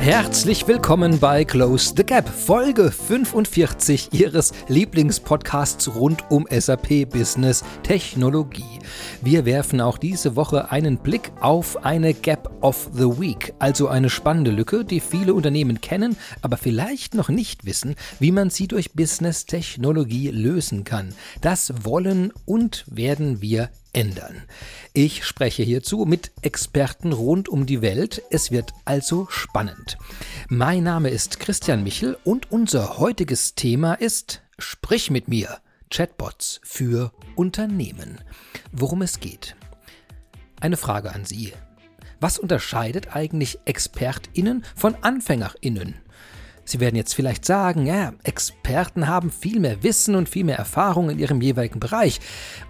Herzlich willkommen bei Close the Gap, Folge 45 Ihres Lieblingspodcasts rund um SAP Business Technologie. Wir werfen auch diese Woche einen Blick auf eine Gap of the Week, also eine spannende Lücke, die viele Unternehmen kennen, aber vielleicht noch nicht wissen, wie man sie durch Business Technologie lösen kann. Das wollen und werden wir ändern. Ich spreche hierzu mit Experten rund um die Welt. Es wird also spannend. Mein Name ist Christian Michel und unser heutiges Thema ist Sprich mit mir. Chatbots für Unternehmen. Worum es geht. Eine Frage an Sie. Was unterscheidet eigentlich ExpertInnen von AnfängerInnen? Sie werden jetzt vielleicht sagen, ja, Experten haben viel mehr Wissen und viel mehr Erfahrung in ihrem jeweiligen Bereich.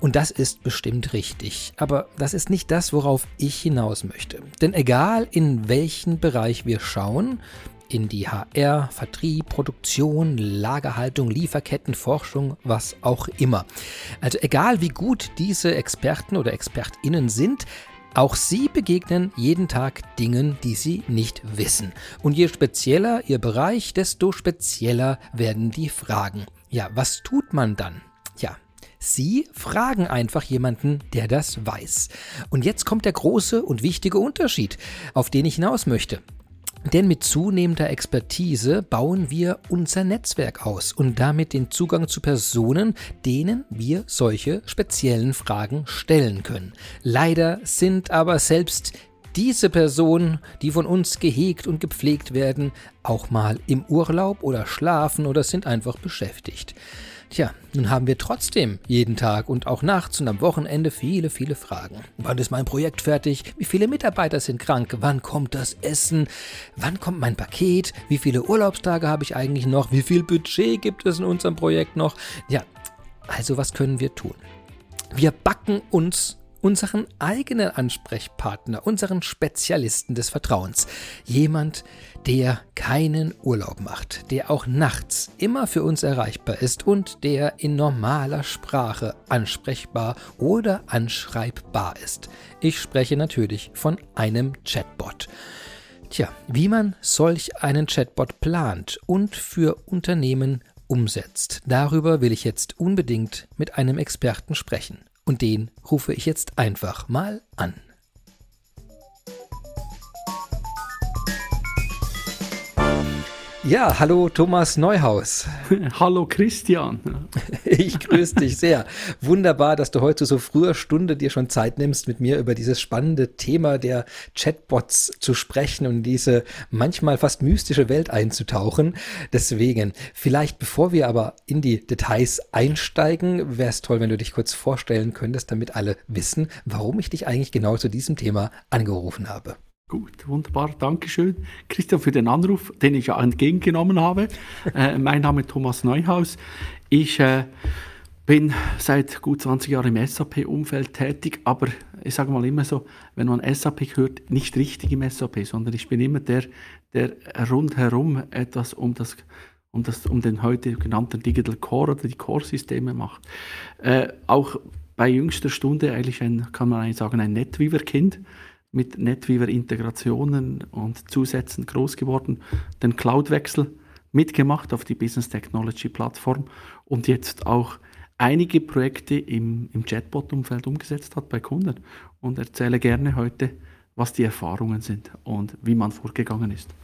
Und das ist bestimmt richtig. Aber das ist nicht das, worauf ich hinaus möchte. Denn egal in welchen Bereich wir schauen, in die HR, Vertrieb, Produktion, Lagerhaltung, Lieferketten, Forschung, was auch immer. Also egal wie gut diese Experten oder Expertinnen sind, auch Sie begegnen jeden Tag Dingen, die Sie nicht wissen. Und je spezieller Ihr Bereich, desto spezieller werden die Fragen. Ja, was tut man dann? Ja, Sie fragen einfach jemanden, der das weiß. Und jetzt kommt der große und wichtige Unterschied, auf den ich hinaus möchte. Denn mit zunehmender Expertise bauen wir unser Netzwerk aus und damit den Zugang zu Personen, denen wir solche speziellen Fragen stellen können. Leider sind aber selbst diese Personen, die von uns gehegt und gepflegt werden, auch mal im Urlaub oder schlafen oder sind einfach beschäftigt. Tja, nun haben wir trotzdem jeden Tag und auch nachts und am Wochenende viele, viele Fragen. Wann ist mein Projekt fertig? Wie viele Mitarbeiter sind krank? Wann kommt das Essen? Wann kommt mein Paket? Wie viele Urlaubstage habe ich eigentlich noch? Wie viel Budget gibt es in unserem Projekt noch? Ja, also was können wir tun? Wir backen uns unseren eigenen Ansprechpartner, unseren Spezialisten des Vertrauens. Jemand, der keinen Urlaub macht, der auch nachts immer für uns erreichbar ist und der in normaler Sprache ansprechbar oder anschreibbar ist. Ich spreche natürlich von einem Chatbot. Tja, wie man solch einen Chatbot plant und für Unternehmen umsetzt, darüber will ich jetzt unbedingt mit einem Experten sprechen. Und den rufe ich jetzt einfach mal an. Ja, hallo Thomas Neuhaus. hallo Christian. Ich grüße dich sehr. Wunderbar, dass du heute so früher Stunde dir schon Zeit nimmst, mit mir über dieses spannende Thema der Chatbots zu sprechen und diese manchmal fast mystische Welt einzutauchen. Deswegen, vielleicht bevor wir aber in die Details einsteigen, wäre es toll, wenn du dich kurz vorstellen könntest, damit alle wissen, warum ich dich eigentlich genau zu diesem Thema angerufen habe. Gut, wunderbar, Dankeschön. Christian für den Anruf, den ich ja entgegengenommen habe. äh, mein Name ist Thomas Neuhaus. Ich äh, bin seit gut 20 Jahren im SAP-Umfeld tätig, aber ich sage mal immer so, wenn man SAP hört, nicht richtig im SAP, sondern ich bin immer der, der rundherum etwas um das um, das, um den heute genannten Digital Core oder die Core-Systeme macht. Äh, auch bei jüngster Stunde eigentlich ein, kann man eigentlich sagen, ein NetWeaver-Kind mit NetWeaver-Integrationen und Zusätzen groß geworden, den Cloud-Wechsel mitgemacht auf die Business Technology Plattform und jetzt auch einige Projekte im, im Chatbot-Umfeld umgesetzt hat bei Kunden und erzähle gerne heute, was die Erfahrungen sind und wie man vorgegangen ist.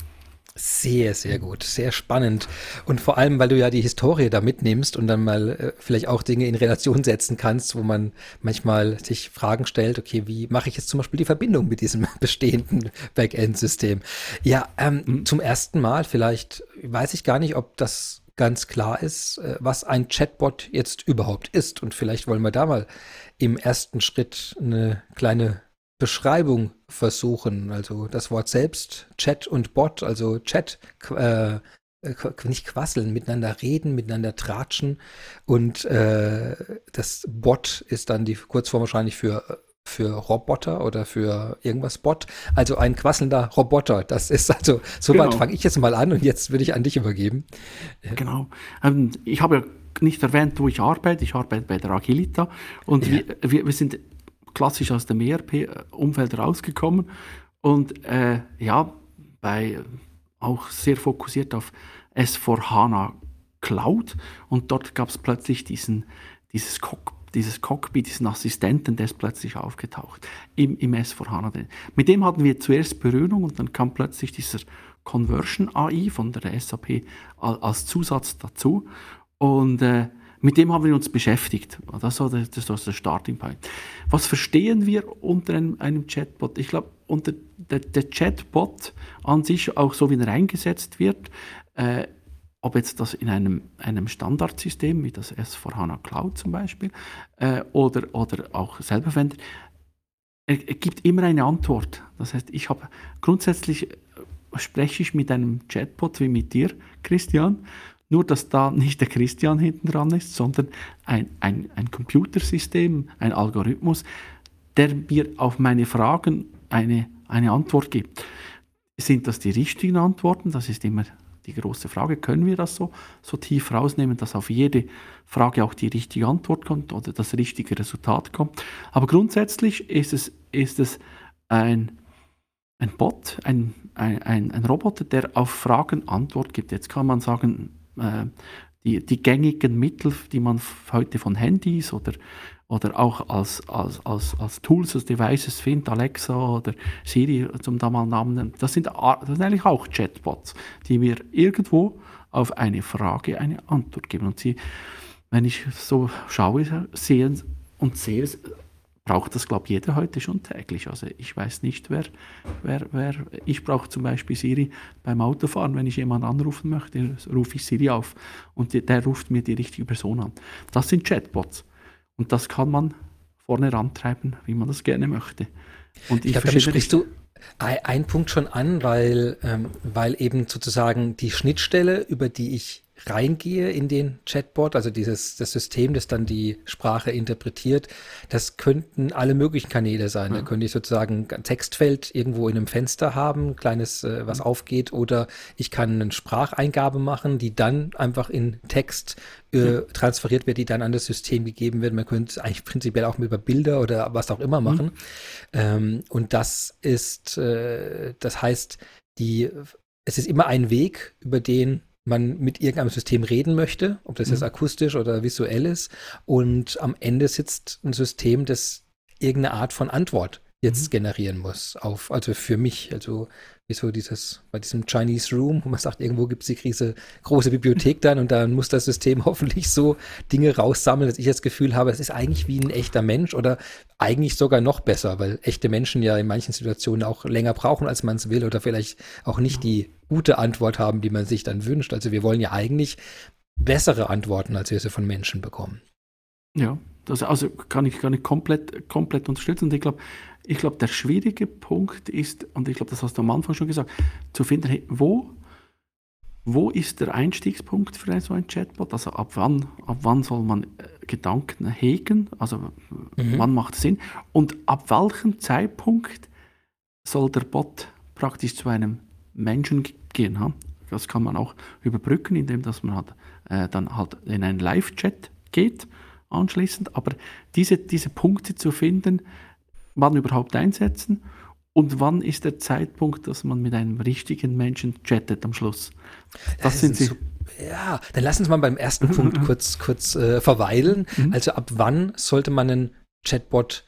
Sehr, sehr gut, sehr spannend. Und vor allem, weil du ja die Historie da mitnimmst und dann mal äh, vielleicht auch Dinge in Relation setzen kannst, wo man manchmal sich Fragen stellt, okay, wie mache ich jetzt zum Beispiel die Verbindung mit diesem bestehenden Backend-System? Ja, ähm, mhm. zum ersten Mal, vielleicht weiß ich gar nicht, ob das ganz klar ist, äh, was ein Chatbot jetzt überhaupt ist. Und vielleicht wollen wir da mal im ersten Schritt eine kleine Beschreibung versuchen. Also das Wort selbst, Chat und Bot, also Chat, äh, nicht quasseln, miteinander reden, miteinander tratschen. Und äh, das Bot ist dann die Kurzform wahrscheinlich für für Roboter oder für irgendwas Bot. Also ein quasselnder Roboter. Das ist also, soweit genau. fange ich jetzt mal an und jetzt würde ich an dich übergeben. Genau. Ähm, ich habe ja nicht erwähnt, wo ich arbeite. Ich arbeite bei der Agilita und ja. wir, wir, wir sind klassisch aus dem ERP-Umfeld rausgekommen. Und äh, ja, bei auch sehr fokussiert auf S4HANA Cloud und dort gab es plötzlich diesen, dieses, Cock, dieses Cockpit, diesen Assistenten, der ist plötzlich aufgetaucht im, im S4HANA. Mit dem hatten wir zuerst Berührung und dann kam plötzlich dieser Conversion AI von der SAP als Zusatz dazu und äh, mit dem haben wir uns beschäftigt. Das war der, das der Starting Point. Was verstehen wir unter einem, einem Chatbot? Ich glaube, unter der, der, Chatbot an sich, auch so wie er eingesetzt wird, äh, ob jetzt das in einem, einem Standardsystem wie das S4HANA Cloud zum Beispiel äh, oder, oder auch selber verwendet, er, er, gibt immer eine Antwort. Das heißt, ich habe grundsätzlich äh, spreche ich mit einem Chatbot wie mit dir, Christian, nur dass da nicht der Christian hinten dran ist, sondern ein, ein, ein Computersystem, ein Algorithmus, der mir auf meine Fragen eine, eine Antwort gibt. Sind das die richtigen Antworten? Das ist immer die große Frage. Können wir das so, so tief rausnehmen, dass auf jede Frage auch die richtige Antwort kommt oder das richtige Resultat kommt? Aber grundsätzlich ist es, ist es ein, ein Bot, ein, ein, ein Roboter, der auf Fragen Antwort gibt. Jetzt kann man sagen, äh, die, die gängigen Mittel, die man heute von Handys oder, oder auch als, als, als, als Tools, als Devices findet, Alexa oder Siri zum damaligen Namen, das sind, das sind eigentlich auch Chatbots, die mir irgendwo auf eine Frage eine Antwort geben. Und sie, wenn ich so schaue, sehen und sehe, braucht das, glaube ich, jeder heute schon täglich. Also ich weiß nicht, wer, wer, wer ich brauche zum Beispiel Siri beim Autofahren, wenn ich jemanden anrufen möchte, rufe ich Siri auf und der, der ruft mir die richtige Person an. Das sind Chatbots und das kann man vorne rantreiben, wie man das gerne möchte. Und ich, ich glaube, sprichst du einen Punkt schon an, weil, ähm, weil eben sozusagen die Schnittstelle, über die ich reingehe in den Chatbot, also dieses das System, das dann die Sprache interpretiert, das könnten alle möglichen Kanäle sein. Ja. Da könnte ich sozusagen ein Textfeld irgendwo in einem Fenster haben, ein kleines, äh, was mhm. aufgeht, oder ich kann eine Spracheingabe machen, die dann einfach in Text äh, transferiert wird, die dann an das System gegeben wird. Man könnte es eigentlich prinzipiell auch über Bilder oder was auch immer mhm. machen. Mhm. Ähm, und das ist, äh, das heißt, die es ist immer ein Weg, über den man mit irgendeinem System reden möchte, ob das mhm. jetzt akustisch oder visuell ist. Und am Ende sitzt ein System, das irgendeine Art von Antwort jetzt mhm. generieren muss. Auf, also für mich, also wie so dieses, bei diesem Chinese Room, wo man sagt, irgendwo gibt es die Krise, große Bibliothek dann und dann muss das System hoffentlich so Dinge raussammeln, dass ich das Gefühl habe, es ist eigentlich wie ein echter Mensch oder eigentlich sogar noch besser, weil echte Menschen ja in manchen Situationen auch länger brauchen, als man es will oder vielleicht auch nicht die gute Antwort haben, die man sich dann wünscht. Also wir wollen ja eigentlich bessere Antworten, als wir sie von Menschen bekommen. Ja, das also kann ich, kann ich komplett, komplett unterstützen. Und ich glaube, ich glaube, der schwierige Punkt ist, und ich glaube, das hast du am Anfang schon gesagt, zu finden, hey, wo, wo ist der Einstiegspunkt für so ein Chatbot? Also ab wann, ab wann soll man äh, Gedanken hegen? Also mhm. wann macht es Sinn? Und ab welchem Zeitpunkt soll der Bot praktisch zu einem Menschen gehen? Ha? Das kann man auch überbrücken, indem dass man halt, äh, dann halt in einen Live-Chat geht anschließend. Aber diese, diese Punkte zu finden, wann überhaupt einsetzen und wann ist der Zeitpunkt, dass man mit einem richtigen Menschen chattet am Schluss. Das, das sind sie. Ja, dann lassen Sie mal beim ersten Punkt kurz, kurz äh, verweilen. Mhm. Also ab wann sollte man einen Chatbot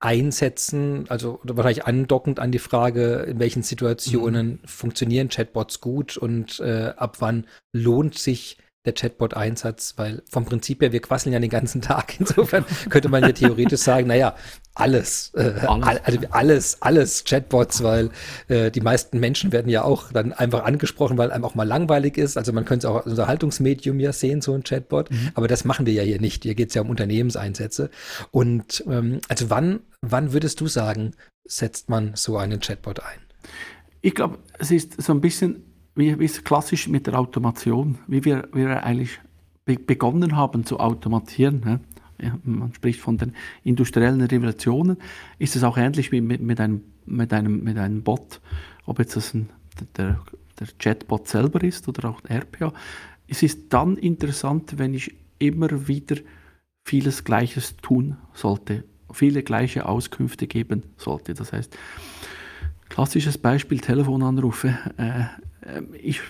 einsetzen, also wahrscheinlich andockend an die Frage, in welchen Situationen mhm. funktionieren Chatbots gut und äh, ab wann lohnt sich der Chatbot-Einsatz, weil vom Prinzip her, wir quasseln ja den ganzen Tag. Insofern könnte man ja theoretisch sagen, naja, alles, äh, alles. also alles, alles Chatbots, weil äh, die meisten Menschen werden ja auch dann einfach angesprochen, weil einem auch mal langweilig ist. Also man könnte es auch als Unterhaltungsmedium ja sehen, so ein Chatbot. Mhm. Aber das machen wir ja hier nicht. Hier geht es ja um Unternehmenseinsätze. Und ähm, also wann, wann würdest du sagen, setzt man so einen Chatbot ein? Ich glaube, es ist so ein bisschen wie, wie es klassisch mit der Automation, wie wir, wir eigentlich be begonnen haben zu automatieren. Ne? Ja, man spricht von den industriellen Revolutionen, ist es auch ähnlich wie mit, mit, einem, mit, einem, mit einem Bot, ob jetzt das ein, der, der Chatbot selber ist oder auch der RPA. Es ist dann interessant, wenn ich immer wieder vieles Gleiches tun sollte, viele gleiche Auskünfte geben sollte. Das heißt, klassisches Beispiel Telefonanrufe. Äh, ähm, ich,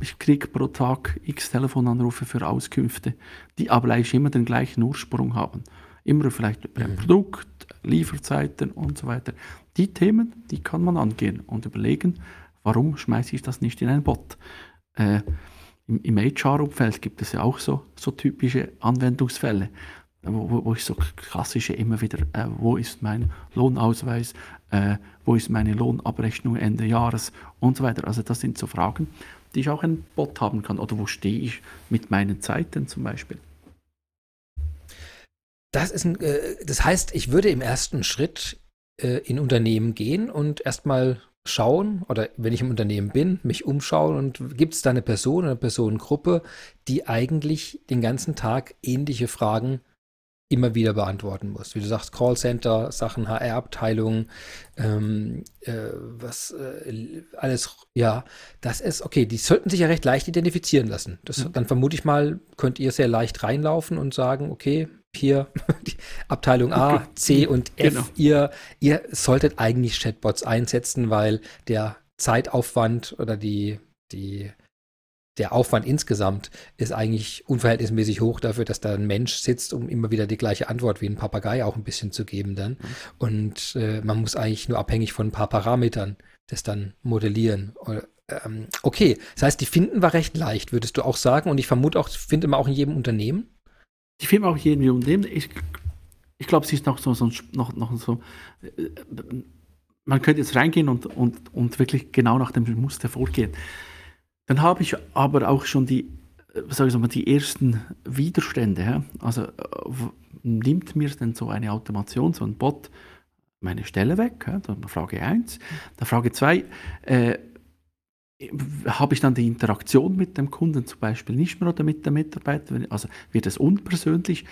ich kriege pro Tag x Telefonanrufe für Auskünfte, die aber eigentlich immer den gleichen Ursprung haben. Immer vielleicht über ein mhm. Produkt, Lieferzeiten und so weiter. Die Themen, die kann man angehen und überlegen, warum schmeiße ich das nicht in einen Bot? Äh, Im im HR-Umfeld gibt es ja auch so, so typische Anwendungsfälle, wo, wo ich so klassische immer wieder, äh, wo ist mein Lohnausweis, äh, wo ist meine Lohnabrechnung Ende Jahres und so weiter. Also das sind so Fragen, die ich auch ein Bot haben kann. Oder wo stehe ich mit meinen Zeiten zum Beispiel. Das, ist ein, äh, das heißt, ich würde im ersten Schritt äh, in Unternehmen gehen und erstmal schauen oder wenn ich im Unternehmen bin, mich umschauen und gibt es da eine Person oder eine Personengruppe, die eigentlich den ganzen Tag ähnliche Fragen immer wieder beantworten muss. Wie du sagst, Callcenter, Sachen HR-Abteilung, ähm, äh, was äh, alles, ja, das ist, okay, die sollten sich ja recht leicht identifizieren lassen. Das, mhm. Dann vermute ich mal, könnt ihr sehr leicht reinlaufen und sagen, okay, hier die Abteilung A, C und F, genau. ihr, ihr solltet eigentlich Chatbots einsetzen, weil der Zeitaufwand oder die, die, der Aufwand insgesamt ist eigentlich unverhältnismäßig hoch dafür, dass da ein Mensch sitzt, um immer wieder die gleiche Antwort wie ein Papagei auch ein bisschen zu geben dann. Mhm. Und äh, man muss eigentlich nur abhängig von ein paar Parametern das dann modellieren. Ähm, okay, das heißt, die finden war recht leicht, würdest du auch sagen. Und ich vermute auch, findet man auch in jedem Unternehmen die Firma auch irgendwie umnehmen. Ich, ich glaube, sie ist noch so, so, noch, noch so äh, man könnte jetzt reingehen und, und, und wirklich genau nach dem Muster vorgehen. Dann habe ich aber auch schon die, äh, sag ich mal, die ersten Widerstände. Ja? Also nimmt mir denn so eine Automation, so ein Bot, meine Stelle weg? Ja? Dann Frage 1. Dann Frage 2, äh, habe ich dann die Interaktion mit dem Kunden zum Beispiel nicht mehr oder mit der Mitarbeiter, also wird es unpersönlich,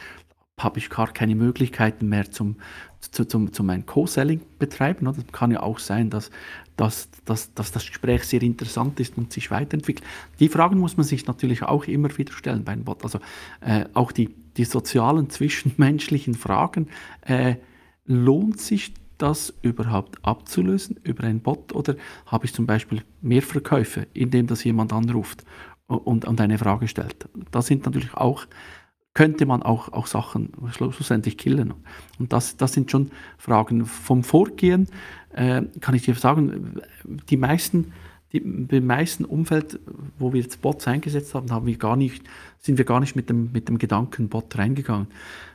habe ich gar keine Möglichkeiten mehr zum, zu, zum, zum ein Co-Selling betreiben. Das kann ja auch sein, dass, dass, dass, dass das Gespräch sehr interessant ist und sich weiterentwickelt. Die Fragen muss man sich natürlich auch immer wieder stellen bei einem Bot. Also äh, auch die, die sozialen, zwischenmenschlichen Fragen. Äh, lohnt sich das überhaupt abzulösen über einen Bot oder habe ich zum Beispiel mehr Verkäufe, indem das jemand anruft und, und eine Frage stellt? Das sind natürlich auch, könnte man auch, auch Sachen schlussendlich killen. Und das, das sind schon Fragen. Vom Vorgehen äh, kann ich dir sagen, die meisten die, im meisten Umfeld, wo wir jetzt Bots eingesetzt haben, haben wir gar nicht, sind wir gar nicht mit dem, mit dem Gedanken Bot reingegangen.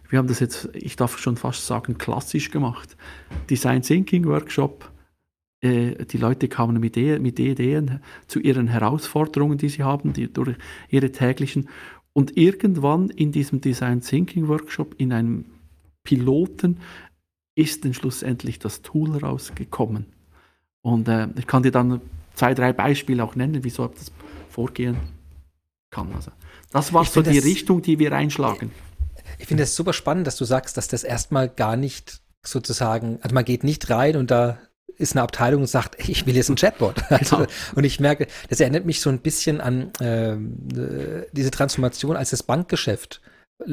Wir haben das jetzt, ich darf schon fast sagen, klassisch gemacht. Design Thinking Workshop. Äh, die Leute kamen mit, e mit Ideen zu ihren Herausforderungen, die sie haben, die, durch ihre täglichen. Und irgendwann in diesem Design Thinking Workshop, in einem Piloten, ist dann schlussendlich das Tool rausgekommen. Und äh, ich kann dir dann zwei, drei Beispiele auch nennen, wieso das vorgehen kann. Also, das war ich so die Richtung, die wir einschlagen. Ich finde es super spannend, dass du sagst, dass das erstmal gar nicht sozusagen, also man geht nicht rein und da ist eine Abteilung und sagt, ich will jetzt ein Chatbot. Also, genau. Und ich merke, das erinnert mich so ein bisschen an ähm, äh, diese Transformation, als das Bankgeschäft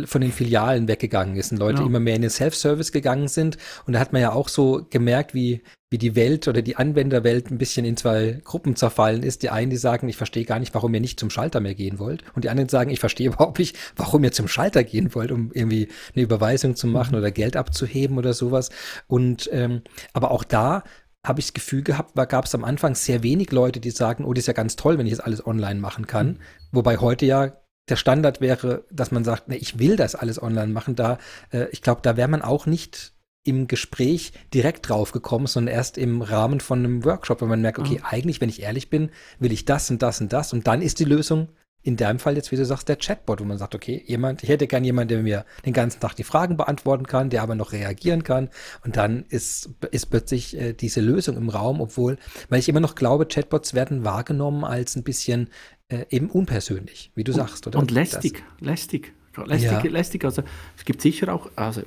von den Filialen weggegangen ist und Leute ja. immer mehr in den Self-Service gegangen sind. Und da hat man ja auch so gemerkt, wie, wie die Welt oder die Anwenderwelt ein bisschen in zwei Gruppen zerfallen ist. Die einen, die sagen, ich verstehe gar nicht, warum ihr nicht zum Schalter mehr gehen wollt. Und die anderen sagen, ich verstehe überhaupt nicht, warum ihr zum Schalter gehen wollt, um irgendwie eine Überweisung zu machen mhm. oder Geld abzuheben oder sowas. Und ähm, aber auch da habe ich das Gefühl gehabt, gab es am Anfang sehr wenig Leute, die sagen, oh, das ist ja ganz toll, wenn ich das alles online machen kann. Mhm. Wobei heute ja der Standard wäre, dass man sagt, ne, ich will das alles online machen, da, äh, ich glaube, da wäre man auch nicht im Gespräch direkt drauf gekommen, sondern erst im Rahmen von einem Workshop, wenn man merkt, okay, mhm. eigentlich, wenn ich ehrlich bin, will ich das und das und das und dann ist die Lösung in deinem Fall jetzt, wie du sagst, der Chatbot, wo man sagt, okay, jemand, ich hätte gern jemanden, der mir den ganzen Tag die Fragen beantworten kann, der aber noch reagieren kann. Und dann ist, ist plötzlich äh, diese Lösung im Raum, obwohl, weil ich immer noch glaube, Chatbots werden wahrgenommen als ein bisschen äh, eben unpersönlich, wie du und, sagst, oder? Und lästig, das, lästig, lästig, ja. lästig. Also es gibt sicher auch, also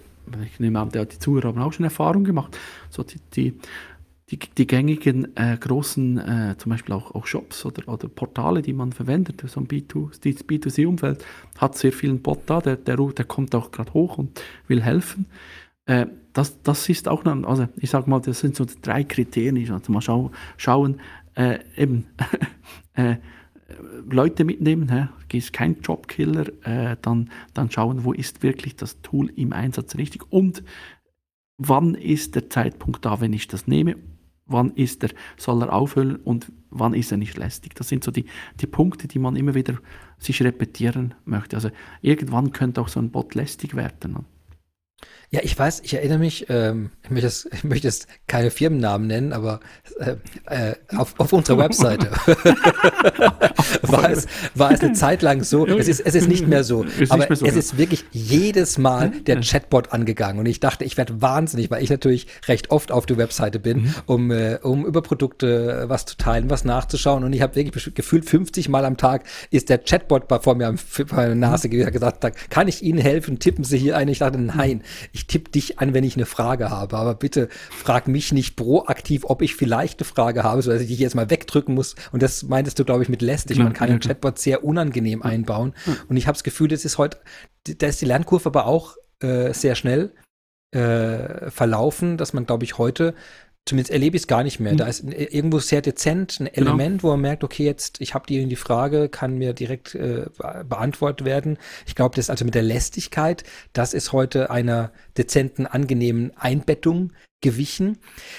ich nehme an, die Zuhörer haben auch schon Erfahrung gemacht, so die, die, die, die gängigen äh, großen, äh, zum Beispiel auch, auch Shops oder, oder Portale, die man verwendet, so ein B2C-Umfeld, hat sehr vielen Bot da, der, der, der kommt auch gerade hoch und will helfen. Äh, das, das ist auch, noch, also ich sage mal, das sind so drei Kriterien. Also mal schau, schauen, äh, eben äh, Leute mitnehmen, ist kein Jobkiller, äh, dann, dann schauen, wo ist wirklich das Tool im Einsatz richtig und wann ist der Zeitpunkt da, wenn ich das nehme, wann ist er, soll er aufhören und wann ist er nicht lästig. Das sind so die, die Punkte, die man immer wieder sich repetieren möchte. Also irgendwann könnte auch so ein Bot lästig werden. Ja, ich weiß, ich erinnere mich, ähm, ich, möchte jetzt, ich möchte jetzt keine Firmennamen nennen, aber äh, äh, auf, auf unserer Webseite war, es, war es eine Zeit lang so, es ist, es ist nicht mehr so, ist aber mehr so, es ja. ist wirklich jedes Mal der Chatbot angegangen und ich dachte, ich werde wahnsinnig, weil ich natürlich recht oft auf der Webseite bin, mhm. um, äh, um über Produkte was zu teilen, was nachzuschauen und ich habe wirklich gefühlt 50 Mal am Tag ist der Chatbot vor mir vor meiner Nase mhm. gesagt, da kann ich Ihnen helfen, tippen Sie hier ein. Ich dachte, nein, ich tippe dich an, wenn ich eine Frage habe. Aber bitte frag mich nicht proaktiv, ob ich vielleicht eine Frage habe, sodass ich dich jetzt mal wegdrücken muss. Und das meintest du, glaube ich, mit lästig. Man kann einen Chatbot sehr unangenehm einbauen. Und ich habe das Gefühl, das ist heute, da ist die Lernkurve aber auch äh, sehr schnell äh, verlaufen, dass man, glaube ich, heute zumindest erlebe ich es gar nicht mehr. Da hm. ist irgendwo sehr dezent ein genau. Element, genau. wo man merkt, okay, jetzt, ich habe die die Frage, kann mir direkt äh, beantwortet werden. Ich glaube, das also mit der Lästigkeit, das ist heute einer dezenten, angenehmen Einbettung gewichen.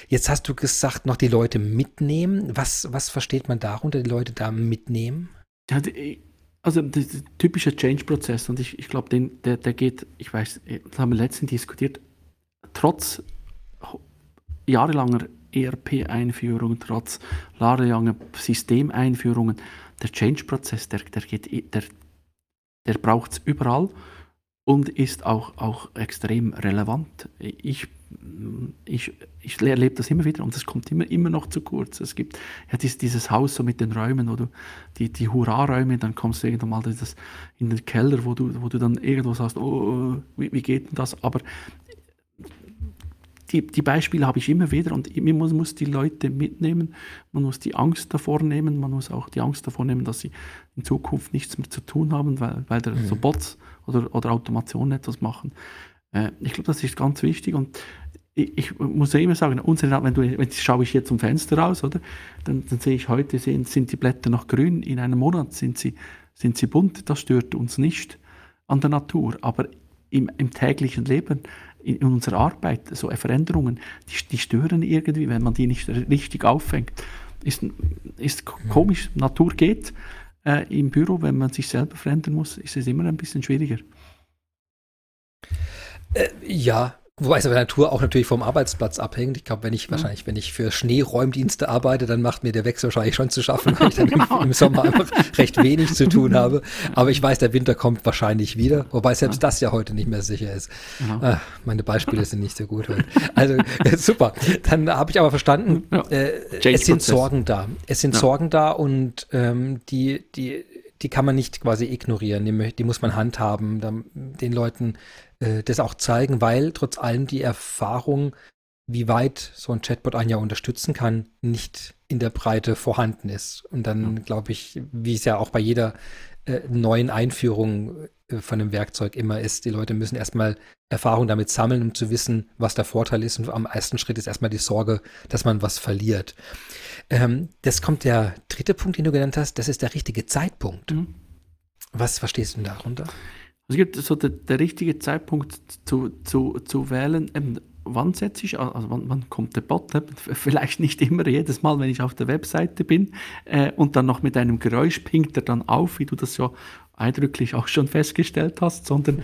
Jetzt hast du gesagt, noch die Leute mitnehmen. Was, was versteht man darunter, die Leute da mitnehmen? Die, also der typische Change-Prozess und ich, ich glaube, der, der geht, ich weiß, das haben wir letztens diskutiert, trotz jahrelanger ERP-Einführung, trotz jahrelanger Systemeinführungen, der Change-Prozess, der, der, der, der braucht es überall und ist auch, auch extrem relevant. Ich, ich, ich erlebe das immer wieder und es kommt immer, immer noch zu kurz. Es gibt ja dieses, dieses Haus so mit den Räumen, du die, die Hurra-Räume, dann kommst du irgendwann mal das, in den Keller, wo du, wo du dann irgendwo sagst, oh, wie, wie geht denn das? Aber die, die Beispiele habe ich immer wieder und man muss, muss die Leute mitnehmen, man muss die Angst davor nehmen, man muss auch die Angst davor nehmen, dass sie in Zukunft nichts mehr zu tun haben, weil, weil da mhm. so Bots oder, oder Automationen etwas machen. Äh, ich glaube, das ist ganz wichtig und ich, ich muss ja immer sagen, unsere, wenn, du, wenn schaue ich hier zum Fenster raus, oder, dann, dann sehe ich heute, sehen, sind die Blätter noch grün, in einem Monat sind sie, sind sie bunt, das stört uns nicht an der Natur, aber im, im täglichen Leben in unserer Arbeit, so Veränderungen, die, die stören irgendwie, wenn man die nicht richtig auffängt. Ist, ist komisch, Natur geht. Äh, Im Büro, wenn man sich selber verändern muss, ist es immer ein bisschen schwieriger. Äh, ja, Wobei es aber Natur auch natürlich vom Arbeitsplatz abhängt. Ich glaube, wenn ich ja. wahrscheinlich, wenn ich für Schneeräumdienste arbeite, dann macht mir der Wechsel wahrscheinlich schon zu schaffen, weil ich dann genau. im, im, Sommer einfach recht wenig zu tun habe. Aber ich weiß, der Winter kommt wahrscheinlich wieder, wobei selbst ja. das ja heute nicht mehr sicher ist. Ja. Ah, meine Beispiele sind nicht so gut heute. Also äh, super. Dann habe ich aber verstanden, äh, es sind Sorgen da. Es sind Sorgen da und ähm, die, die die kann man nicht quasi ignorieren, die, die muss man handhaben, den Leuten äh, das auch zeigen, weil trotz allem die Erfahrung, wie weit so ein Chatbot einen ja unterstützen kann, nicht in der Breite vorhanden ist. Und dann glaube ich, wie es ja auch bei jeder äh, neuen Einführung äh, von einem Werkzeug immer ist, die Leute müssen erstmal Erfahrung damit sammeln, um zu wissen, was der Vorteil ist. Und am ersten Schritt ist erstmal die Sorge, dass man was verliert. Ähm, das kommt der dritte Punkt, den du genannt hast, das ist der richtige Zeitpunkt. Mhm. Was verstehst du denn darunter? Es gibt so der, der richtige Zeitpunkt zu, zu, zu wählen, eben, wann setze ich, also wann, wann kommt der Bot, vielleicht nicht immer jedes Mal, wenn ich auf der Webseite bin äh, und dann noch mit einem Geräusch pinkt er dann auf, wie du das ja eindrücklich auch schon festgestellt hast, sondern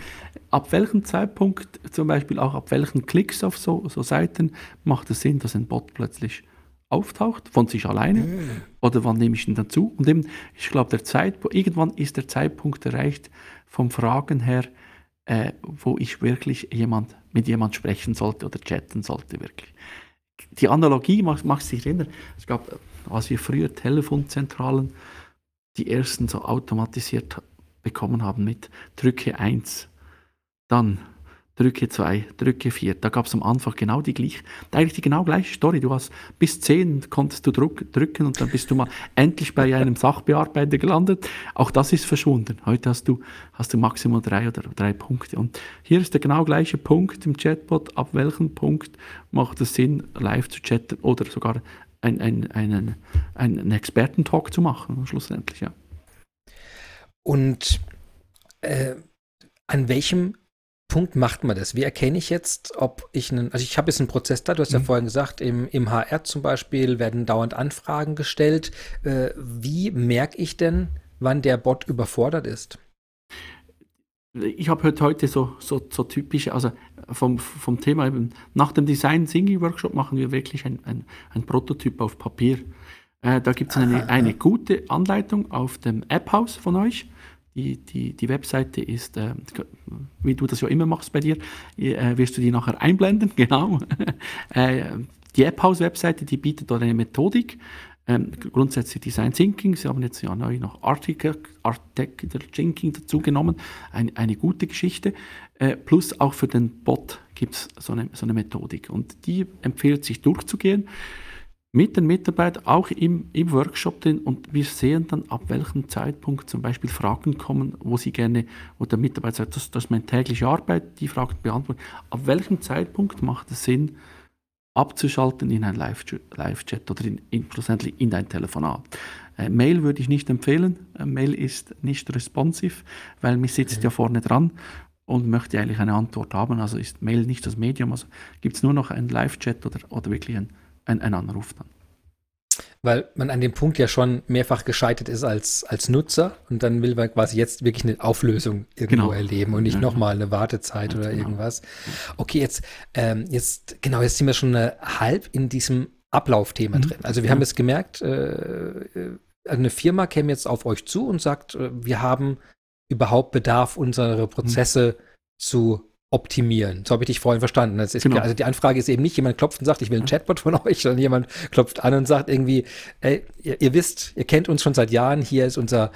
ab welchem Zeitpunkt, zum Beispiel auch ab welchen Klicks auf so, so Seiten, macht es Sinn, dass ein Bot plötzlich auftaucht, von sich alleine, mm. oder wann nehme ich ihn dazu? Und eben, ich glaube, der Zeitpunkt, irgendwann ist der Zeitpunkt erreicht, vom Fragen her, äh, wo ich wirklich jemand, mit jemand sprechen sollte oder chatten sollte, wirklich. Die Analogie macht, macht sich erinnern, es gab, als wir früher Telefonzentralen die ersten so automatisiert bekommen haben mit drücke 1, dann drücke 2, drücke 4. Da gab es am Anfang genau die gleiche, eigentlich die genau gleiche Story. Du hast bis 10 konntest du druck, drücken und dann bist du mal endlich bei einem Sachbearbeiter gelandet. Auch das ist verschwunden. Heute hast du, hast du maximal drei oder drei Punkte. Und hier ist der genau gleiche Punkt im Chatbot. Ab welchem Punkt macht es Sinn, live zu chatten oder sogar ein, ein, einen, einen Expertentalk zu machen, schlussendlich, ja. Und äh, an welchem Punkt macht man das? Wie erkenne ich jetzt, ob ich einen, also ich habe jetzt einen Prozess da, du hast mhm. ja vorhin gesagt, im, im HR zum Beispiel werden dauernd Anfragen gestellt. Äh, wie merke ich denn, wann der Bot überfordert ist? Ich habe heute so, so, so typische, also vom, vom Thema eben, nach dem Design Thinking Workshop machen wir wirklich ein, ein, ein Prototyp auf Papier. Äh, da gibt es eine, eine gute Anleitung auf dem App-Haus von euch. Die, die, die Webseite ist, äh, wie du das ja immer machst bei dir, äh, wirst du die nachher einblenden, genau. äh, die App-House-Webseite, die bietet dort eine Methodik, ähm, grundsätzlich Design Thinking, sie haben jetzt ja neu noch Architecture Thinking dazu genommen, ein, eine gute Geschichte. Äh, plus auch für den Bot gibt es eine, so eine Methodik. Und die empfiehlt sich durchzugehen mit den Mitarbeitern auch im, im Workshop drin und wir sehen dann, ab welchem Zeitpunkt zum Beispiel Fragen kommen, wo sie gerne, wo der Mitarbeiter sagt, das, das ist meine tägliche Arbeit, die Fragen beantworten. Ab welchem Zeitpunkt macht es Sinn, abzuschalten in ein Live-Chat oder in, in, in ein Telefonat? Äh, Mail würde ich nicht empfehlen. Äh, Mail ist nicht responsive, weil man sitzt mhm. ja vorne dran und möchte eigentlich eine Antwort haben. Also ist Mail nicht das Medium. Also gibt es nur noch ein Live-Chat oder, oder wirklich ein ein, ein Anruf dann. Weil man an dem Punkt ja schon mehrfach gescheitert ist als, als Nutzer und dann will man quasi jetzt wirklich eine Auflösung irgendwo genau. erleben und nicht ja. nochmal eine Wartezeit ja, oder genau. irgendwas. Okay, jetzt, ähm, jetzt, genau, jetzt sind wir schon halb in diesem Ablaufthema mhm. drin. Also wir ja. haben es gemerkt, äh, äh, eine Firma käme jetzt auf euch zu und sagt, äh, wir haben überhaupt Bedarf, unsere Prozesse mhm. zu optimieren. So habe ich dich vorhin verstanden. Ist, genau. Also die Anfrage ist eben nicht, jemand klopft und sagt, ich will einen Chatbot von euch, sondern jemand klopft an und sagt irgendwie, ey, ihr, ihr wisst, ihr kennt uns schon seit Jahren, hier ist unser,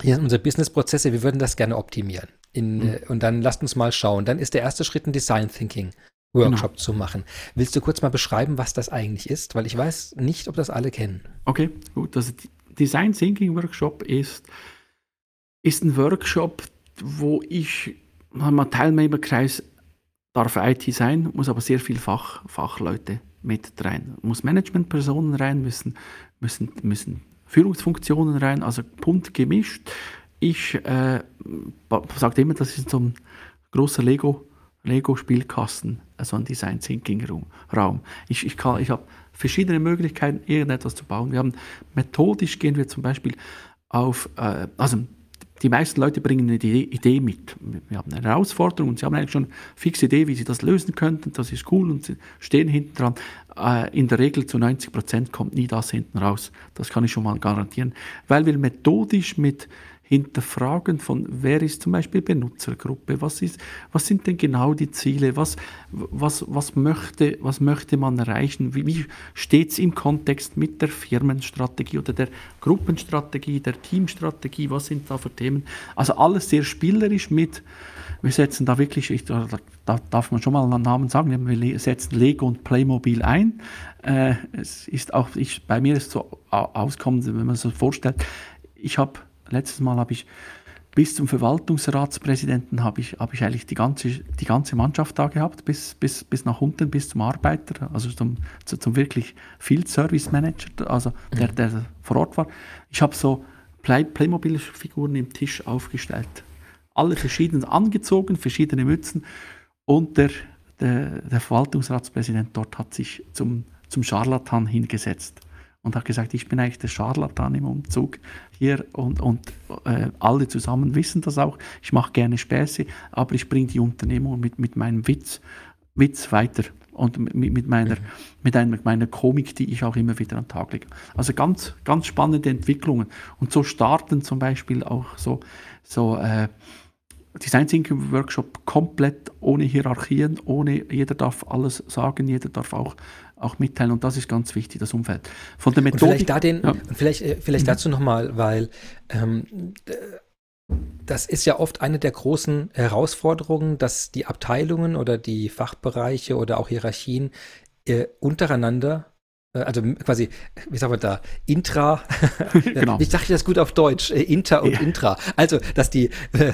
hier sind unsere Businessprozesse, wir würden das gerne optimieren. In, mhm. Und dann lasst uns mal schauen. Dann ist der erste Schritt ein Design Thinking. Workshop genau. zu machen. Willst du kurz mal beschreiben, was das eigentlich ist? Weil ich weiß nicht, ob das alle kennen. Okay, gut. Also Design Thinking Workshop ist, ist ein Workshop, wo ich ein Teilnehmerkreis darf IT sein, muss aber sehr viel Fach, Fachleute mit rein. Muss Managementpersonen rein, müssen, müssen, müssen Führungsfunktionen rein, also bunt gemischt. Ich äh, sage immer, das ist so ein großer Lego, Lego-Spielkasten, also ein Design Thinking Raum. Ich, ich, ich habe verschiedene Möglichkeiten, irgendetwas zu bauen. Wir haben methodisch gehen wir zum Beispiel auf, äh, also die meisten Leute bringen eine Idee mit. Wir haben eine Herausforderung und sie haben eigentlich schon eine fixe Idee, wie sie das lösen könnten. Das ist cool und sie stehen hinten dran. Äh, in der Regel zu 90 Prozent kommt nie das hinten raus. Das kann ich schon mal garantieren, weil wir methodisch mit Hinterfragen von, wer ist zum Beispiel Benutzergruppe, was, ist, was sind denn genau die Ziele, was, was, was, möchte, was möchte man erreichen, wie, wie steht es im Kontext mit der Firmenstrategie oder der Gruppenstrategie, der Teamstrategie, was sind da für Themen. Also alles sehr spielerisch mit, wir setzen da wirklich, ich, da, da, darf man schon mal einen Namen sagen, wir setzen Lego und Playmobil ein. Äh, es ist auch, ich, bei mir ist es so auskommen, wenn man sich so vorstellt, ich habe letztes Mal habe ich bis zum Verwaltungsratspräsidenten habe ich, habe ich eigentlich die ganze, die ganze Mannschaft da gehabt, bis, bis, bis nach unten, bis zum Arbeiter, also zum, zum wirklich Field Service Manager, also der, mhm. der vor Ort war. Ich habe so Play, Playmobil-Figuren im Tisch aufgestellt. Alle verschieden angezogen, verschiedene Mützen. Und der, der, der Verwaltungsratspräsident dort hat sich zum, zum Scharlatan hingesetzt und hat gesagt, ich bin eigentlich der Scharlatan im Umzug hier und, und äh, alle zusammen wissen das auch. Ich mache gerne Späße, aber ich bringe die Unternehmung mit, mit meinem Witz, Witz weiter und mit, mit, meiner, mhm. mit, einer, meiner Komik, die ich auch immer wieder an den Tag lege. Also ganz, ganz spannende Entwicklungen. Und so starten zum Beispiel auch so, so äh, Design Thinking Workshop komplett ohne Hierarchien, ohne jeder darf alles sagen, jeder darf auch auch mitteilen und das ist ganz wichtig, das Umfeld. Von der Methodik. Und vielleicht, da den, ja. vielleicht, äh, vielleicht mhm. dazu nochmal, weil ähm, das ist ja oft eine der großen Herausforderungen, dass die Abteilungen oder die Fachbereiche oder auch Hierarchien äh, untereinander also quasi, wie sagen wir da, Intra, genau. ich dachte das gut auf Deutsch, äh, Inter und ja. Intra. Also, dass die äh,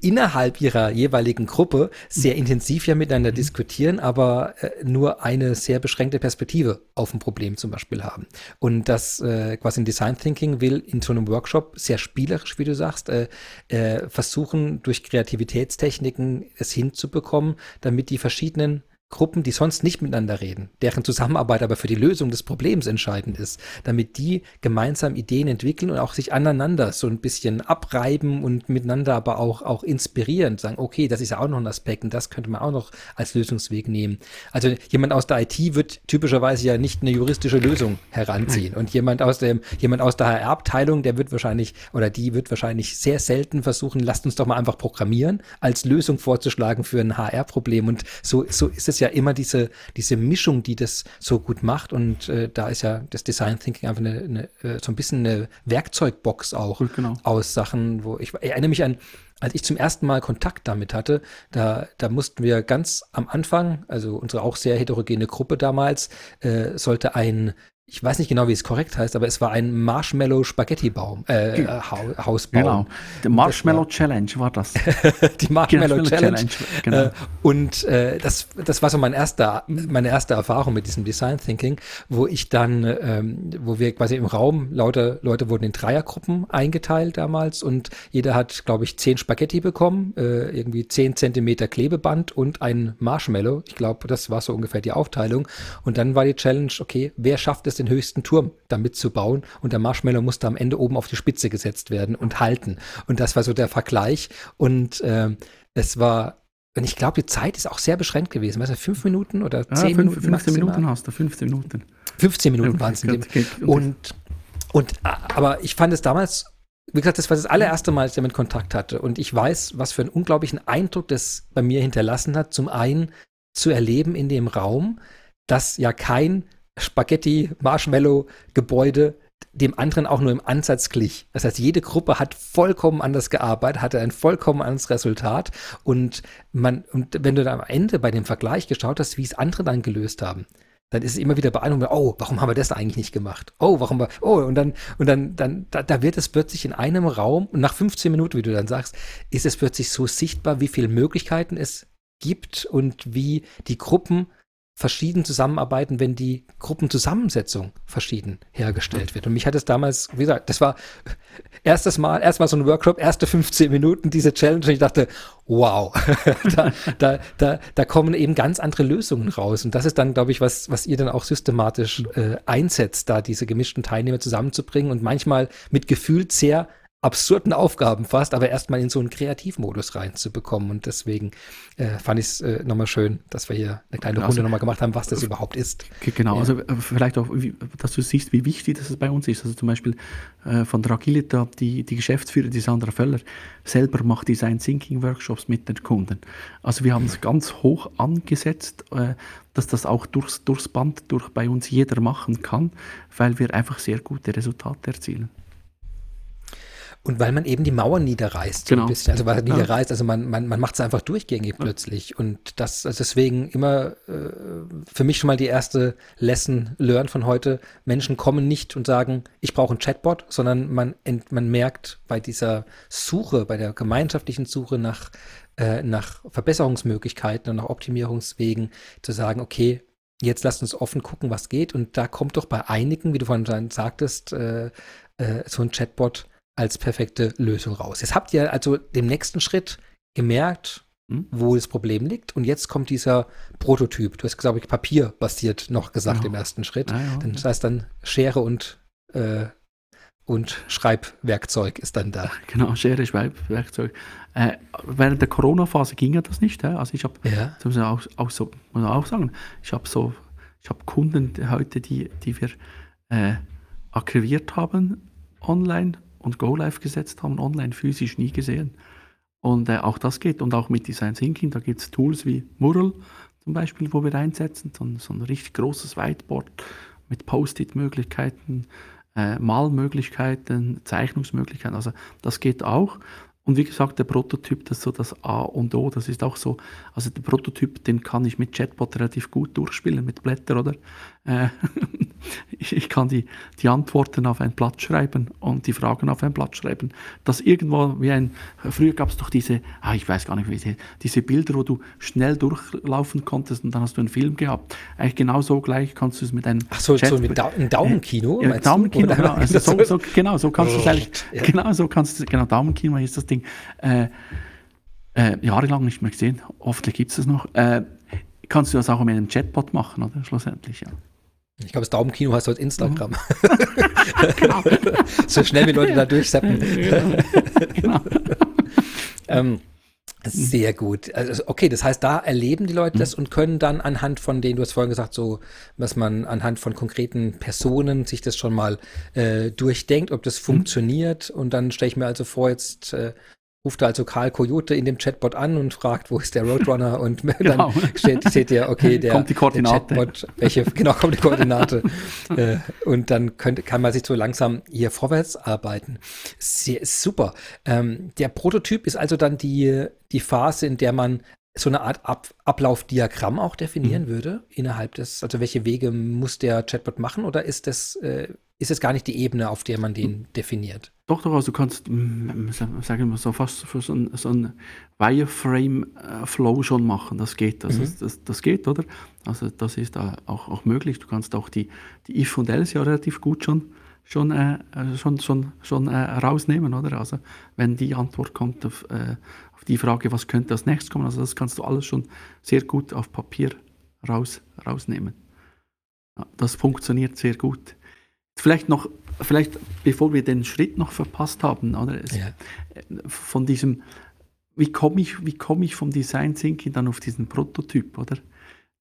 innerhalb ihrer jeweiligen Gruppe sehr mhm. intensiv ja miteinander mhm. diskutieren, aber äh, nur eine sehr beschränkte Perspektive auf ein Problem zum Beispiel haben. Und das äh, quasi ein Design Thinking will in so einem Workshop sehr spielerisch, wie du sagst, äh, äh, versuchen durch Kreativitätstechniken es hinzubekommen, damit die verschiedenen Gruppen, die sonst nicht miteinander reden, deren Zusammenarbeit aber für die Lösung des Problems entscheidend ist, damit die gemeinsam Ideen entwickeln und auch sich aneinander so ein bisschen abreiben und miteinander aber auch, auch inspirieren, sagen, okay, das ist ja auch noch ein Aspekt und das könnte man auch noch als Lösungsweg nehmen. Also jemand aus der IT wird typischerweise ja nicht eine juristische Lösung heranziehen. Und jemand aus dem, jemand aus der HR-Abteilung, der wird wahrscheinlich oder die wird wahrscheinlich sehr selten versuchen, lasst uns doch mal einfach programmieren, als Lösung vorzuschlagen für ein HR-Problem und so, so ist es ja immer diese, diese Mischung, die das so gut macht. Und äh, da ist ja das Design Thinking einfach eine, eine, äh, so ein bisschen eine Werkzeugbox auch genau. aus Sachen, wo ich, ich erinnere mich an, als ich zum ersten Mal Kontakt damit hatte, da, da mussten wir ganz am Anfang, also unsere auch sehr heterogene Gruppe damals, äh, sollte ein ich weiß nicht genau, wie es korrekt heißt, aber es war ein Marshmallow Spaghetti Baum, äh, Hausbaum. Genau. Die Marshmallow war, Challenge war das. die Marshmallow, Challenge. Challenge. Genau. Äh, und äh, das, das war so mein erster, meine erste Erfahrung mit diesem Design Thinking, wo ich dann, ähm, wo wir quasi im Raum, lauter Leute wurden in Dreiergruppen eingeteilt damals und jeder hat, glaube ich, zehn Spaghetti bekommen, äh, irgendwie zehn Zentimeter Klebeband und ein Marshmallow. Ich glaube, das war so ungefähr die Aufteilung. Und dann war die Challenge, okay, wer schafft es den höchsten Turm damit zu bauen und der Marshmallow musste am Ende oben auf die Spitze gesetzt werden und halten. Und das war so der Vergleich. Und äh, es war und ich glaube, die Zeit ist auch sehr beschränkt gewesen. Weißt du, fünf Minuten oder zehn ja, fünf, Minuten? 15 maximal? Minuten hast du, 15 Minuten. 15 Minuten waren es. Und, und, aber ich fand es damals, wie gesagt, das war das allererste Mal, als ich damit Kontakt hatte. Und ich weiß, was für einen unglaublichen Eindruck das bei mir hinterlassen hat. Zum einen zu erleben in dem Raum, dass ja kein Spaghetti-Marshmallow-Gebäude dem anderen auch nur im Ansatz glich. Das heißt, jede Gruppe hat vollkommen anders gearbeitet, hatte ein vollkommen anderes Resultat. Und man, und wenn du dann am Ende bei dem Vergleich geschaut hast, wie es andere dann gelöst haben, dann ist es immer wieder beeindruckend, oh, warum haben wir das eigentlich nicht gemacht? Oh, warum wir, oh, und dann, und dann, dann, da, da wird es plötzlich in einem Raum, und nach 15 Minuten, wie du dann sagst, ist es plötzlich so sichtbar, wie viele Möglichkeiten es gibt und wie die Gruppen verschieden zusammenarbeiten, wenn die Gruppenzusammensetzung verschieden hergestellt wird. Und mich hat es damals, wie gesagt, das war erstes Mal, erstmal so ein Workshop, erste 15 Minuten diese Challenge und ich dachte, wow, da, da, da, da kommen eben ganz andere Lösungen raus. Und das ist dann, glaube ich, was, was ihr dann auch systematisch äh, einsetzt, da diese gemischten Teilnehmer zusammenzubringen und manchmal mit gefühlt sehr absurden Aufgaben fast, aber erstmal in so einen Kreativmodus reinzubekommen. Und deswegen äh, fand ich es äh, nochmal schön, dass wir hier eine kleine Runde also, nochmal gemacht haben, was das überhaupt ist. Genau, ja. also äh, vielleicht auch, wie, dass du siehst, wie wichtig das bei uns ist. Also zum Beispiel äh, von der Agilita, die, die Geschäftsführerin, die Sandra Völler, selber macht Design Thinking Workshops mit den Kunden. Also wir haben es ganz hoch angesetzt, äh, dass das auch durchs, durchs Band durch bei uns jeder machen kann, weil wir einfach sehr gute Resultate erzielen. Und weil man eben die Mauern niederreißt, so genau. ein bisschen. Also weil niederreißt, also man, man, man macht es einfach durchgängig ja. plötzlich. Und das also deswegen immer äh, für mich schon mal die erste Lesson learn von heute. Menschen kommen nicht und sagen, ich brauche einen Chatbot, sondern man, man merkt bei dieser Suche, bei der gemeinschaftlichen Suche nach, äh, nach Verbesserungsmöglichkeiten und nach Optimierungswegen zu sagen, okay, jetzt lasst uns offen gucken, was geht. Und da kommt doch bei einigen, wie du vorhin sagtest, äh, äh, so ein Chatbot als perfekte Lösung raus. Jetzt habt ihr also den nächsten Schritt gemerkt, hm? wo das Problem liegt. Und jetzt kommt dieser Prototyp. Du hast, glaube ich, papierbasiert noch gesagt ja. im ersten Schritt. Ja, ja, das heißt dann Schere und, äh, und Schreibwerkzeug ist dann da. Genau, Schere, Schreibwerkzeug. Äh, während der Corona-Phase ging ja das nicht. Also ich habe, ja. das muss man auch, auch, so, muss man auch sagen, ich habe so, ich habe Kunden heute, die, die wir äh, akquiriert haben online und Go Live gesetzt haben, online physisch nie gesehen. Und äh, auch das geht. Und auch mit Design Thinking, da gibt es Tools wie Mural zum Beispiel, wo wir einsetzen, so, so ein richtig großes Whiteboard mit Post-it-Möglichkeiten, äh, Malmöglichkeiten, Zeichnungsmöglichkeiten. Also das geht auch. Und wie gesagt, der Prototyp, das ist so das A und O, das ist auch so, also der Prototyp, den kann ich mit Chatbot relativ gut durchspielen, mit Blätter oder Äh, ich kann die, die Antworten auf ein Blatt schreiben und die Fragen auf ein Blatt schreiben. Das irgendwo wie ein, früher gab es doch diese, ah, ich weiß gar nicht, wie diese Bilder, wo du schnell durchlaufen konntest und dann hast du einen Film gehabt. Eigentlich genau so gleich kannst du es mit einem Ach so, Chat, so mit da ein Daumenkino? Äh, ja, Daumenkino, genau. Also so, so, genau, so kannst du es eigentlich, ja. genau so kannst du, genau, Daumenkino ist das Ding. Äh, äh, jahrelang nicht mehr gesehen, hoffentlich gibt es das noch. Äh, kannst du das auch mit einem Chatbot machen, oder? Schlussendlich, ja. Ich glaube, das Daumenkino heißt heute Instagram. genau. so schnell wie Leute da durchseppen. genau. ähm, sehr gut. Also, okay, das heißt, da erleben die Leute mhm. das und können dann anhand von denen, du hast vorhin gesagt, so, dass man anhand von konkreten Personen sich das schon mal äh, durchdenkt, ob das mhm. funktioniert. Und dann stelle ich mir also vor, jetzt äh, ruft also Karl Coyote in dem Chatbot an und fragt, wo ist der Roadrunner und genau. dann steht, steht ja, okay, der, kommt die Koordinate. Chatbot, welche, genau, kommt die Koordinate äh, und dann könnte, kann man sich so langsam hier vorwärts arbeiten. Sehr, super. Ähm, der Prototyp ist also dann die, die Phase, in der man so eine Art Ab Ablaufdiagramm auch definieren mhm. würde innerhalb des, also welche Wege muss der Chatbot machen oder ist das, äh, ist es gar nicht die Ebene, auf der man den definiert? Doch, doch, also du kannst, mm, sagen wir so, fast für so ein, so ein Wireframe-Flow schon machen. Das geht, das, mhm. ist, das, das, geht, oder? Also das ist auch, auch möglich. Du kannst auch die, die If und Else ja relativ gut schon, schon, äh, schon, schon, schon äh, rausnehmen, oder? Also wenn die Antwort kommt auf, äh, auf die Frage, was könnte als nächstes kommen, also das kannst du alles schon sehr gut auf Papier raus, rausnehmen. Das funktioniert sehr gut. Vielleicht noch vielleicht bevor wir den Schritt noch verpasst haben, oder? Es, ja. von diesem, wie komme ich, wie komme ich vom Design Thinking dann auf diesen Prototyp, oder?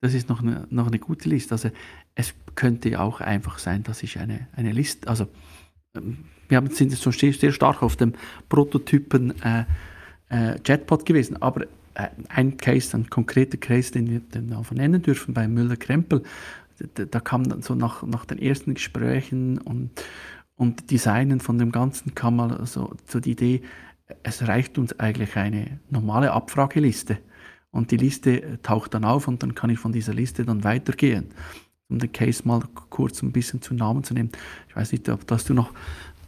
Das ist noch eine, noch eine gute Liste. Also es könnte auch einfach sein, dass ich eine, eine Liste, also ähm, wir haben, sind jetzt schon sehr, sehr stark auf dem Prototypen äh, äh, Chatbot gewesen, aber äh, ein Case, ein konkreter Case, den wir den auch nennen dürfen bei Müller-Krempel, da, da, kam dann so nach, nach den ersten Gesprächen und, und Designen von dem Ganzen kam mal so, so die Idee, es reicht uns eigentlich eine normale Abfrageliste. Und die Liste taucht dann auf und dann kann ich von dieser Liste dann weitergehen. Um den Case mal kurz ein bisschen zu Namen zu nehmen. Ich weiß nicht, ob das du noch,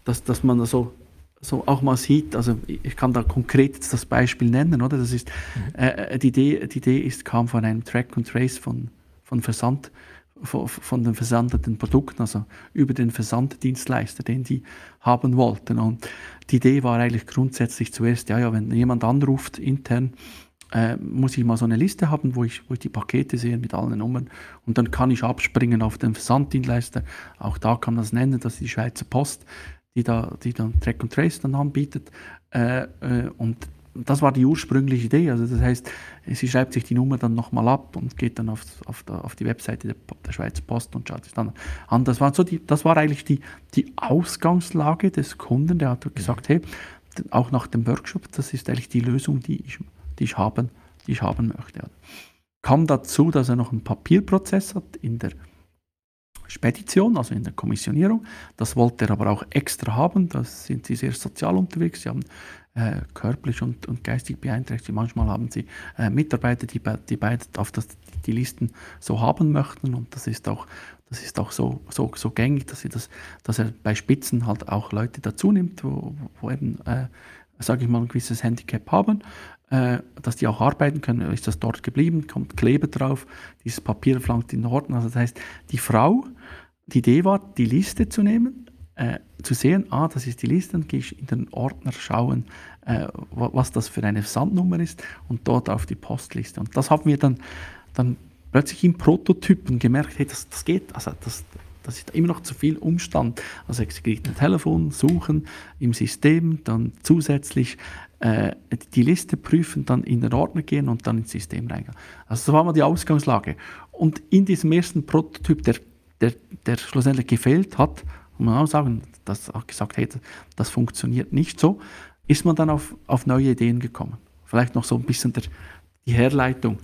dass, dass man so, so auch mal sieht, also ich kann da konkret das Beispiel nennen, oder? Das ist, mhm. äh, die, Idee, die Idee ist, kam von einem Track and Trace von, von Versand von, von den versandeten Produkten, also über den Versanddienstleister, den die haben wollten. Und die Idee war eigentlich grundsätzlich zuerst, ja, ja, wenn jemand anruft intern, äh, muss ich mal so eine Liste haben, wo ich, wo ich die Pakete sehe mit allen Nummern und dann kann ich abspringen auf den Versanddienstleister. Auch da kann man das nennen, dass die Schweizer Post, die da, die dann Track and Trace dann anbietet. Äh, äh, und das war die ursprüngliche Idee. Also das heißt, sie schreibt sich die Nummer dann nochmal ab und geht dann auf, auf, der, auf die Webseite der, der, Schweizer Post und schaut sich dann an. Das war, so die, das war eigentlich die, die Ausgangslage des Kunden. Der hat gesagt, hey, auch nach dem Workshop, das ist eigentlich die Lösung, die ich, die ich, haben, die ich haben möchte. Kam dazu, dass er noch einen Papierprozess hat in der Spedition, also in der Kommissionierung. Das wollte er aber auch extra haben. Da sind sie sehr sozial unterwegs. Sie haben äh, körperlich und, und geistig beeinträchtigt. Manchmal haben sie äh, Mitarbeiter, die, die beide auf das, die Listen so haben möchten und das ist auch, das ist auch so, so, so gängig, dass, sie das, dass er bei Spitzen halt auch Leute dazu nimmt, wo, wo eben, äh, sage ich mal, ein gewisses Handicap haben, äh, dass die auch arbeiten können. Ist das dort geblieben, kommt Kleber drauf, dieses Papier flankt in Ordnung. Also das heißt, die Frau, die Idee war, die Liste zu nehmen, äh, zu sehen, ah, das ist die Liste, dann gehe ich in den Ordner schauen, äh, was das für eine Versandnummer ist und dort auf die Postliste. Und das haben wir dann, dann plötzlich im Prototypen gemerkt, hey, das, das geht, also das, das ist immer noch zu viel Umstand. Also ich kriege ein Telefon, suchen im System, dann zusätzlich äh, die Liste prüfen, dann in den Ordner gehen und dann ins System reingehen. Also so war mal die Ausgangslage. Und in diesem ersten Prototyp, der, der, der schlussendlich gefehlt hat, muss man auch sagen, dass auch gesagt, hey, das funktioniert nicht so, ist man dann auf, auf neue Ideen gekommen. Vielleicht noch so ein bisschen der, die Herleitung.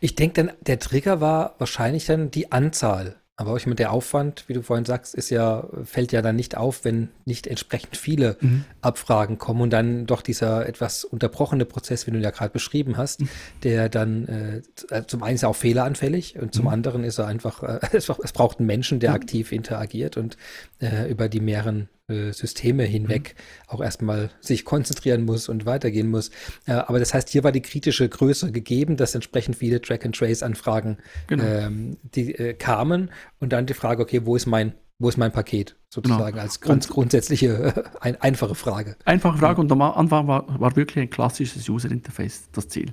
Ich denke dann, der Trigger war wahrscheinlich dann die Anzahl Aber auch ich meine, der Aufwand, wie du vorhin sagst, ist ja, fällt ja dann nicht auf, wenn nicht entsprechend viele mhm. Abfragen kommen und dann doch dieser etwas unterbrochene Prozess, wie du ja gerade beschrieben hast, mhm. der dann äh, zum einen ist er auch fehleranfällig und zum mhm. anderen ist er einfach, äh, es, braucht einen Menschen, der aktiv interagiert und äh, über die mehreren äh, Systeme hinweg mhm. auch erstmal sich konzentrieren muss und weitergehen muss. Äh, aber das heißt, hier war die kritische Größe gegeben, dass entsprechend viele Track-and-Trace-Anfragen genau. ähm, die äh, kamen und dann die Frage, okay, wo ist mein wo ist mein Paket sozusagen genau. als ganz grundsätzliche, ein, einfache Frage. Einfache Frage und am Anfang war, war wirklich ein klassisches User Interface das Ziel.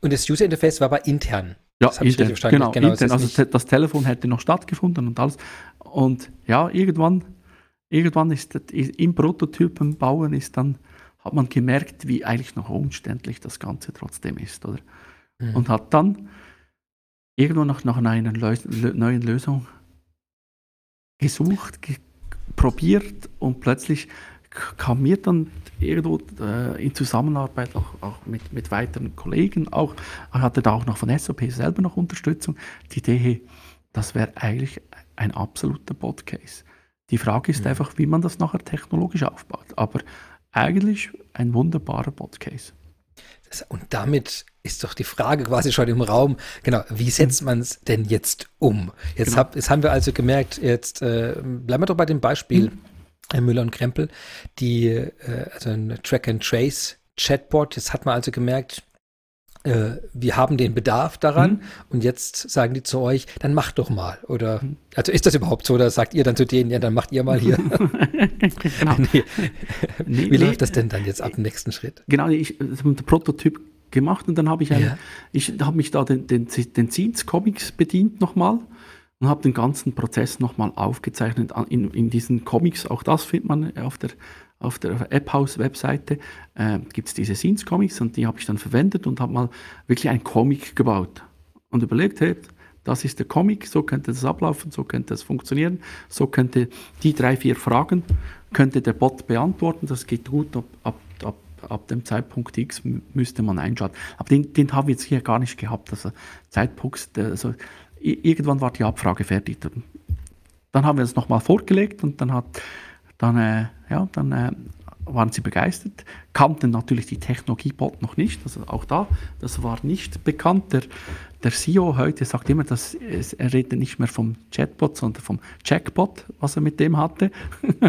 Und das User Interface war aber intern. Ja, intern, genau, genau, intern. Also das, das Telefon hätte noch stattgefunden und alles. Und ja, irgendwann, irgendwann ist das, im Prototypen bauen ist dann, hat man gemerkt, wie eigentlich noch umständlich das Ganze trotzdem ist, oder? Mhm. Und hat dann irgendwo noch nach einer neuen Lösung gesucht, ge probiert und plötzlich kam mir dann irgendwo äh, in Zusammenarbeit auch, auch mit, mit, weiteren Kollegen, auch hatte da auch noch von SAP selber noch Unterstützung, die Idee, das wäre eigentlich ein absoluter Bot-Case. Die Frage ist mhm. einfach, wie man das nachher technologisch aufbaut. Aber eigentlich ein wunderbarer Bot-Case. Und damit ist doch die Frage quasi schon im Raum, genau, wie setzt mhm. man es denn jetzt um? Jetzt, genau. hab, jetzt haben wir also gemerkt, jetzt äh, bleiben wir doch bei dem Beispiel mhm. Müller und Krempel, die, äh, also ein Track-and-Trace-Chatbot, jetzt hat man also gemerkt, äh, wir haben den Bedarf daran mhm. und jetzt sagen die zu euch, dann macht doch mal. Oder also ist das überhaupt so, oder sagt ihr dann zu denen, ja, dann macht ihr mal hier. genau. nee. Nee, Wie läuft das denn dann jetzt ab dem nächsten Schritt? Genau, ich habe den Prototyp gemacht und dann habe ich, einen, ja. ich habe mich da den, den, den Scenes Comics bedient nochmal und habe den ganzen Prozess nochmal aufgezeichnet in, in diesen Comics. Auch das findet man auf der auf der AppHouse-Webseite äh, gibt es diese Scenes-Comics und die habe ich dann verwendet und habe mal wirklich einen Comic gebaut und überlegt, hey, das ist der Comic, so könnte das ablaufen, so könnte das funktionieren, so könnte die drei, vier Fragen, könnte der Bot beantworten, das geht gut, ab, ab, ab, ab dem Zeitpunkt X müsste man einschalten. Aber den, den haben wir jetzt hier gar nicht gehabt, also Zeitpunkt, also irgendwann war die Abfrage fertig. Dann haben wir es nochmal vorgelegt und dann hat dann, äh, ja, dann äh, waren sie begeistert, kannten natürlich die Technologie Bot noch nicht, also auch da, das war nicht bekannt. Der, der CEO heute sagt immer, dass es, er redet nicht mehr vom Chatbot, sondern vom Checkbot, was er mit dem hatte.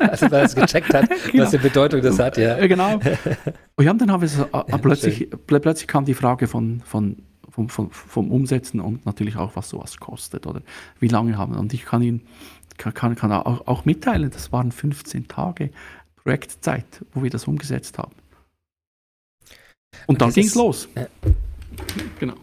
also weil er es gecheckt hat, genau. was die Bedeutung das hat, ja. Genau. Und ja, dann haben wir so, äh, plötzlich, plötzlich kam die Frage von, von vom, vom, vom, Umsetzen und natürlich auch, was sowas kostet oder wie lange haben. Und ich kann Ihnen kann, kann auch, auch mitteilen, das waren 15 Tage Projektzeit, wo wir das umgesetzt haben. Und dann ging es los. Äh, genau.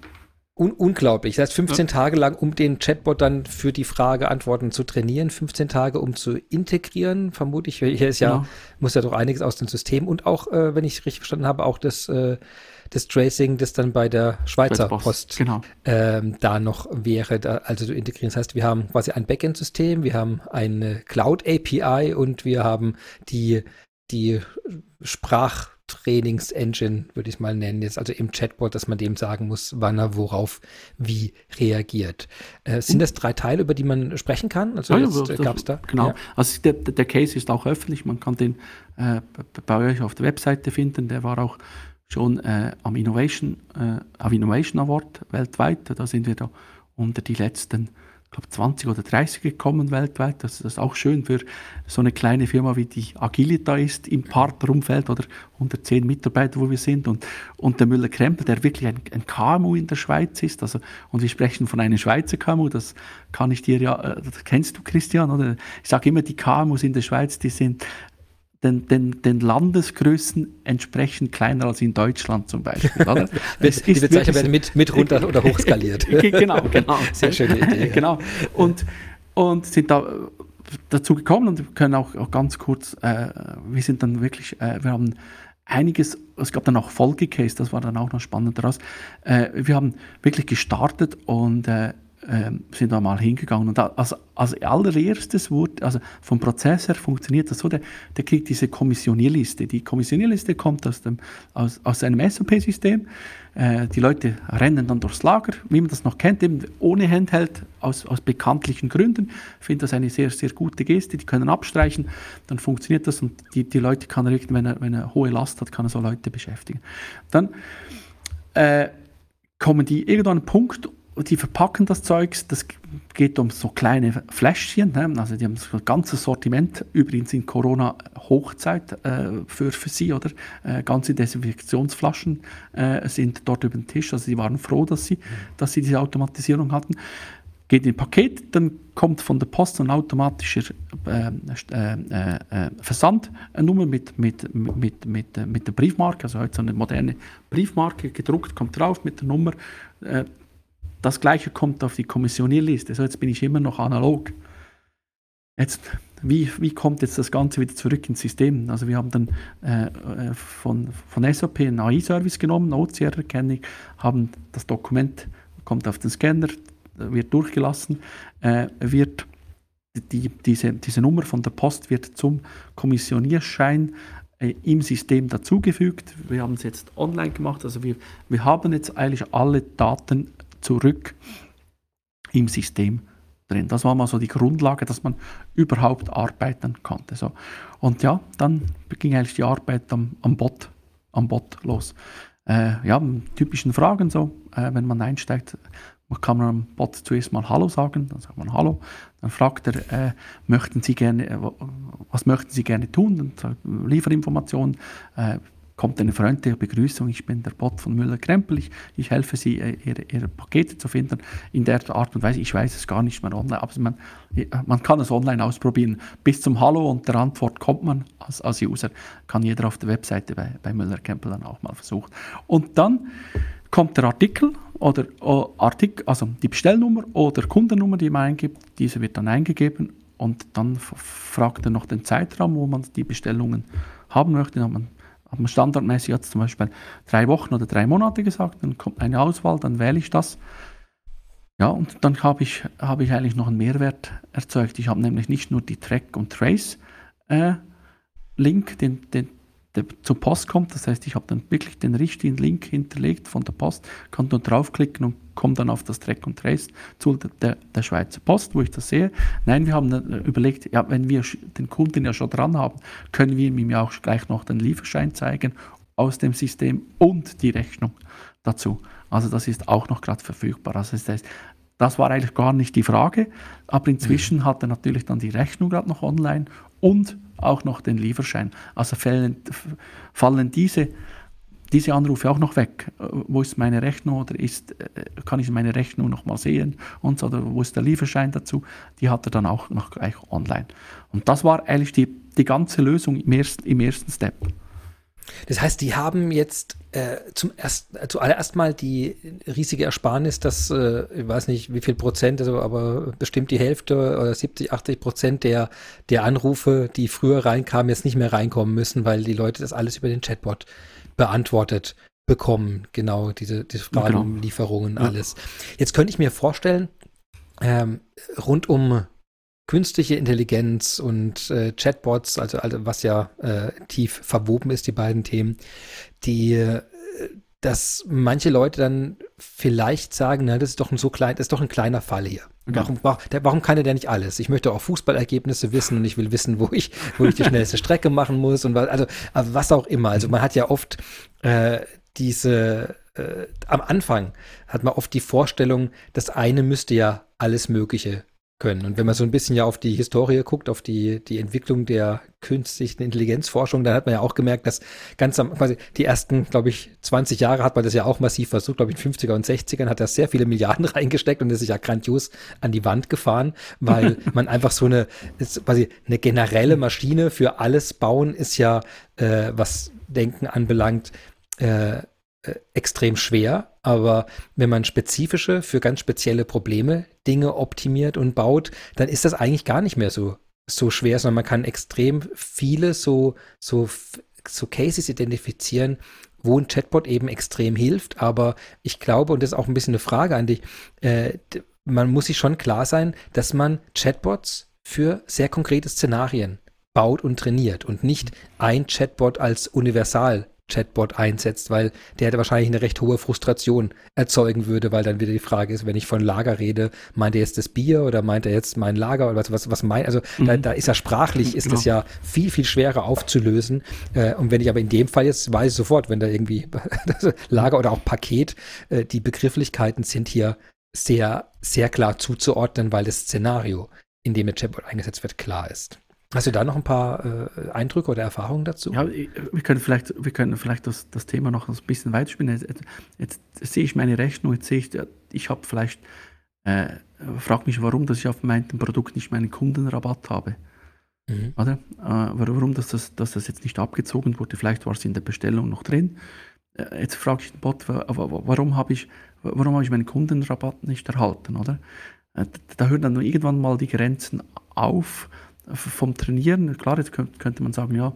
Un unglaublich. Das heißt, 15 ja. Tage lang, um den Chatbot dann für die Frage Antworten zu trainieren, 15 Tage, um zu integrieren, vermute ich. Hier ist ja, genau. muss ja doch einiges aus dem System und auch, äh, wenn ich richtig verstanden habe, auch das äh, das Tracing, das dann bei der Schweizer Post, Post genau. ähm, da noch wäre, da, also zu integrieren. Das heißt, wir haben quasi ein Backend-System, wir haben eine Cloud-API und wir haben die, die Sprachtrainings-Engine, würde ich mal nennen, jetzt also im Chatbot, dass man dem sagen muss, wann er worauf wie reagiert. Äh, sind das drei Teile, über die man sprechen kann? Also ja, jetzt, äh, gab es da? Genau. Ja. Also der, der Case ist auch öffentlich, man kann den äh, bei euch auf der Webseite finden, der war auch schon äh, am Innovation, äh, am Innovation Award weltweit. Da sind wir da unter die letzten ich glaube 20 oder 30 gekommen weltweit. Das, das, ist auch schön für so eine kleine Firma wie die Agilita ist im Partnerumfeld oder 110 Mitarbeiter, wo wir sind. Und, und der Müller-Krempel, der wirklich ein, ein, KMU in der Schweiz ist. Also, und wir sprechen von einem Schweizer KMU, das kann ich dir ja, äh, das kennst du Christian, oder? Ich sage immer, die KMUs in der Schweiz, die sind den, den, den Landesgrößen entsprechend kleiner als in Deutschland zum Beispiel. Oder? Das die Bezeichnungen werden mit, mit runter oder hochskaliert. genau, genau. Sehr schöne Idee. Genau. Und, und sind da dazu gekommen und können auch, auch ganz kurz, äh, wir sind dann wirklich, äh, wir haben einiges, es gab dann auch Folgecase, das war dann auch noch spannend daraus. Äh, wir haben wirklich gestartet und äh, äh, sind da mal hingegangen. Und als, als allererstes wurde, also vom Prozess her funktioniert das so, der, der kriegt diese Kommissionierliste. Die Kommissionierliste kommt aus, dem, aus, aus einem SOP-System. Äh, die Leute rennen dann durchs Lager, wie man das noch kennt, eben ohne Handheld, aus, aus bekanntlichen Gründen. Ich finde das eine sehr, sehr gute Geste. Die können abstreichen, dann funktioniert das und die, die Leute kann er, wenn er, wenn er hohe Last hat, kann er so Leute beschäftigen. Dann äh, kommen die irgendwann an einen Punkt, die verpacken das Zeug, das geht um so kleine Fläschchen, ne? also die haben so ein ganzes Sortiment, übrigens in Corona-Hochzeit äh, für, für sie, oder? Äh, ganze Desinfektionsflaschen äh, sind dort über den Tisch, also sie waren froh, dass sie, dass sie diese Automatisierung hatten. Geht in ein Paket, dann kommt von der Post ein automatischer äh, äh, äh, Versandnummer mit, mit, mit, mit, mit der Briefmarke, also heute so eine moderne Briefmarke gedruckt, kommt drauf mit der Nummer das gleiche kommt auf die Kommissionierliste. So, jetzt bin ich immer noch analog. Jetzt, wie, wie kommt jetzt das Ganze wieder zurück ins System? Also wir haben dann äh, äh von, von SAP einen AI-Service genommen, OCR-Erkennung, haben das Dokument, kommt auf den Scanner, wird durchgelassen, äh, wird die, diese, diese Nummer von der Post wird zum Kommissionierschein äh, im System dazugefügt. Wir haben es jetzt online gemacht, also wir, wir haben jetzt eigentlich alle Daten zurück im System drin. Das war mal so die Grundlage, dass man überhaupt arbeiten konnte. So. Und ja, dann ging eigentlich die Arbeit am, am Bot, am Bot los. Äh, ja, typischen Fragen so, äh, wenn man einsteigt, kann man am Bot zuerst mal Hallo sagen, dann sagt man Hallo, dann fragt er, äh, möchten Sie gerne, äh, was möchten Sie gerne tun, dann sagt, Lieferinformationen, äh, kommt eine freundliche Begrüßung, ich bin der Bot von Müller-Krempel, ich, ich, helfe Sie, äh, ihre, ihre, Pakete zu finden. In der Art und Weise, ich weiß es gar nicht mehr online, aber man, man kann es online ausprobieren. Bis zum Hallo und der Antwort kommt man als, als User, kann jeder auf der Webseite bei, bei Müller-Krempel dann auch mal versuchen. Und dann kommt der Artikel oder Artikel, also die Bestellnummer oder Kundennummer, die man eingibt, diese wird dann eingegeben und dann fragt er noch den Zeitraum, wo man die Bestellungen haben möchte. Dann hat man hat man standardmäßig jetzt zum Beispiel drei Wochen oder drei Monate gesagt, dann kommt eine Auswahl, dann wähle ich das. Ja, und dann habe ich, hab ich eigentlich noch einen Mehrwert erzeugt. Ich habe nämlich nicht nur die Track- und Trace-Link, äh, den, den, der zur Post kommt. Das heißt, ich habe dann wirklich den richtigen Link hinterlegt von der Post, kann dort draufklicken und komme dann auf das Track und Trace zu der, der Schweizer Post, wo ich das sehe. Nein, wir haben überlegt, ja, wenn wir den Kunden ja schon dran haben, können wir ihm ja auch gleich noch den Lieferschein zeigen aus dem System und die Rechnung dazu. Also das ist auch noch gerade verfügbar. Also das heißt, das war eigentlich gar nicht die Frage, aber inzwischen mhm. hat er natürlich dann die Rechnung gerade noch online und auch noch den Lieferschein. Also fallen, fallen diese, diese Anrufe auch noch weg. Wo ist meine Rechnung oder ist, äh, kann ich meine Rechnung noch mal sehen und so, oder wo ist der Lieferschein dazu? Die hat er dann auch noch gleich online. Und das war eigentlich die, die ganze Lösung im ersten, im ersten Step. Das heißt, die haben jetzt äh, zum erst, äh, zuallererst mal die riesige Ersparnis, dass äh, ich weiß nicht wie viel Prozent, also, aber bestimmt die Hälfte oder 70, 80 Prozent der, der Anrufe, die früher reinkamen, jetzt nicht mehr reinkommen müssen, weil die Leute das alles über den Chatbot beantwortet bekommen. Genau, diese, diese Fragen, genau. Lieferungen, alles. Jetzt könnte ich mir vorstellen, ähm, rund um künstliche Intelligenz und äh, Chatbots, also, also was ja äh, tief verwoben ist, die beiden Themen, die äh, dass manche Leute dann vielleicht sagen, na, das ist doch ein so klein, das ist doch ein kleiner Fall hier. Warum, warum kann er denn nicht alles? Ich möchte auch Fußballergebnisse wissen und ich will wissen, wo ich, wo ich die schnellste Strecke machen muss und was, also was auch immer. Also man hat ja oft äh, diese äh, am Anfang hat man oft die Vorstellung, das eine müsste ja alles Mögliche können. Und wenn man so ein bisschen ja auf die Historie guckt, auf die, die Entwicklung der künstlichen Intelligenzforschung, dann hat man ja auch gemerkt, dass ganz am, quasi die ersten, glaube ich, 20 Jahre hat man das ja auch massiv versucht, glaube ich, in 50er und 60ern hat er sehr viele Milliarden reingesteckt und ist sich ja grandios an die Wand gefahren, weil man einfach so eine, ist quasi eine generelle Maschine für alles bauen ist ja, äh, was Denken anbelangt, äh, extrem schwer, aber wenn man spezifische für ganz spezielle Probleme Dinge optimiert und baut, dann ist das eigentlich gar nicht mehr so so schwer, sondern man kann extrem viele so so so Cases identifizieren, wo ein Chatbot eben extrem hilft. Aber ich glaube, und das ist auch ein bisschen eine Frage an dich, äh, man muss sich schon klar sein, dass man Chatbots für sehr konkrete Szenarien baut und trainiert und nicht ein Chatbot als Universal Chatbot einsetzt, weil der wahrscheinlich eine recht hohe Frustration erzeugen würde, weil dann wieder die Frage ist, wenn ich von Lager rede, meint er jetzt das Bier oder meint er jetzt mein Lager oder was, was, was meint, also mhm. da, da, ist ja sprachlich, ist genau. das ja viel, viel schwerer aufzulösen. Äh, und wenn ich aber in dem Fall jetzt weiß ich sofort, wenn da irgendwie Lager oder auch Paket, äh, die Begrifflichkeiten sind hier sehr, sehr klar zuzuordnen, weil das Szenario, in dem der Chatbot eingesetzt wird, klar ist. Hast du da noch ein paar äh, Eindrücke oder Erfahrungen dazu? Ja, wir können vielleicht, wir können vielleicht das, das Thema noch ein bisschen weiterspielen. Jetzt, jetzt, jetzt sehe ich meine Rechnung, jetzt sehe ich, ich habe vielleicht, äh, frage mich, warum, dass ich auf meinem Produkt nicht meinen Kundenrabatt habe. Mhm. Oder? Äh, warum dass das, dass das jetzt nicht abgezogen wurde. Vielleicht war es in der Bestellung noch drin. Äh, jetzt frage ich den Bot, warum habe ich, warum habe ich meinen Kundenrabatt nicht erhalten? Oder? Äh, da hören dann irgendwann mal die Grenzen auf vom Trainieren. Klar, jetzt könnte man sagen, ja,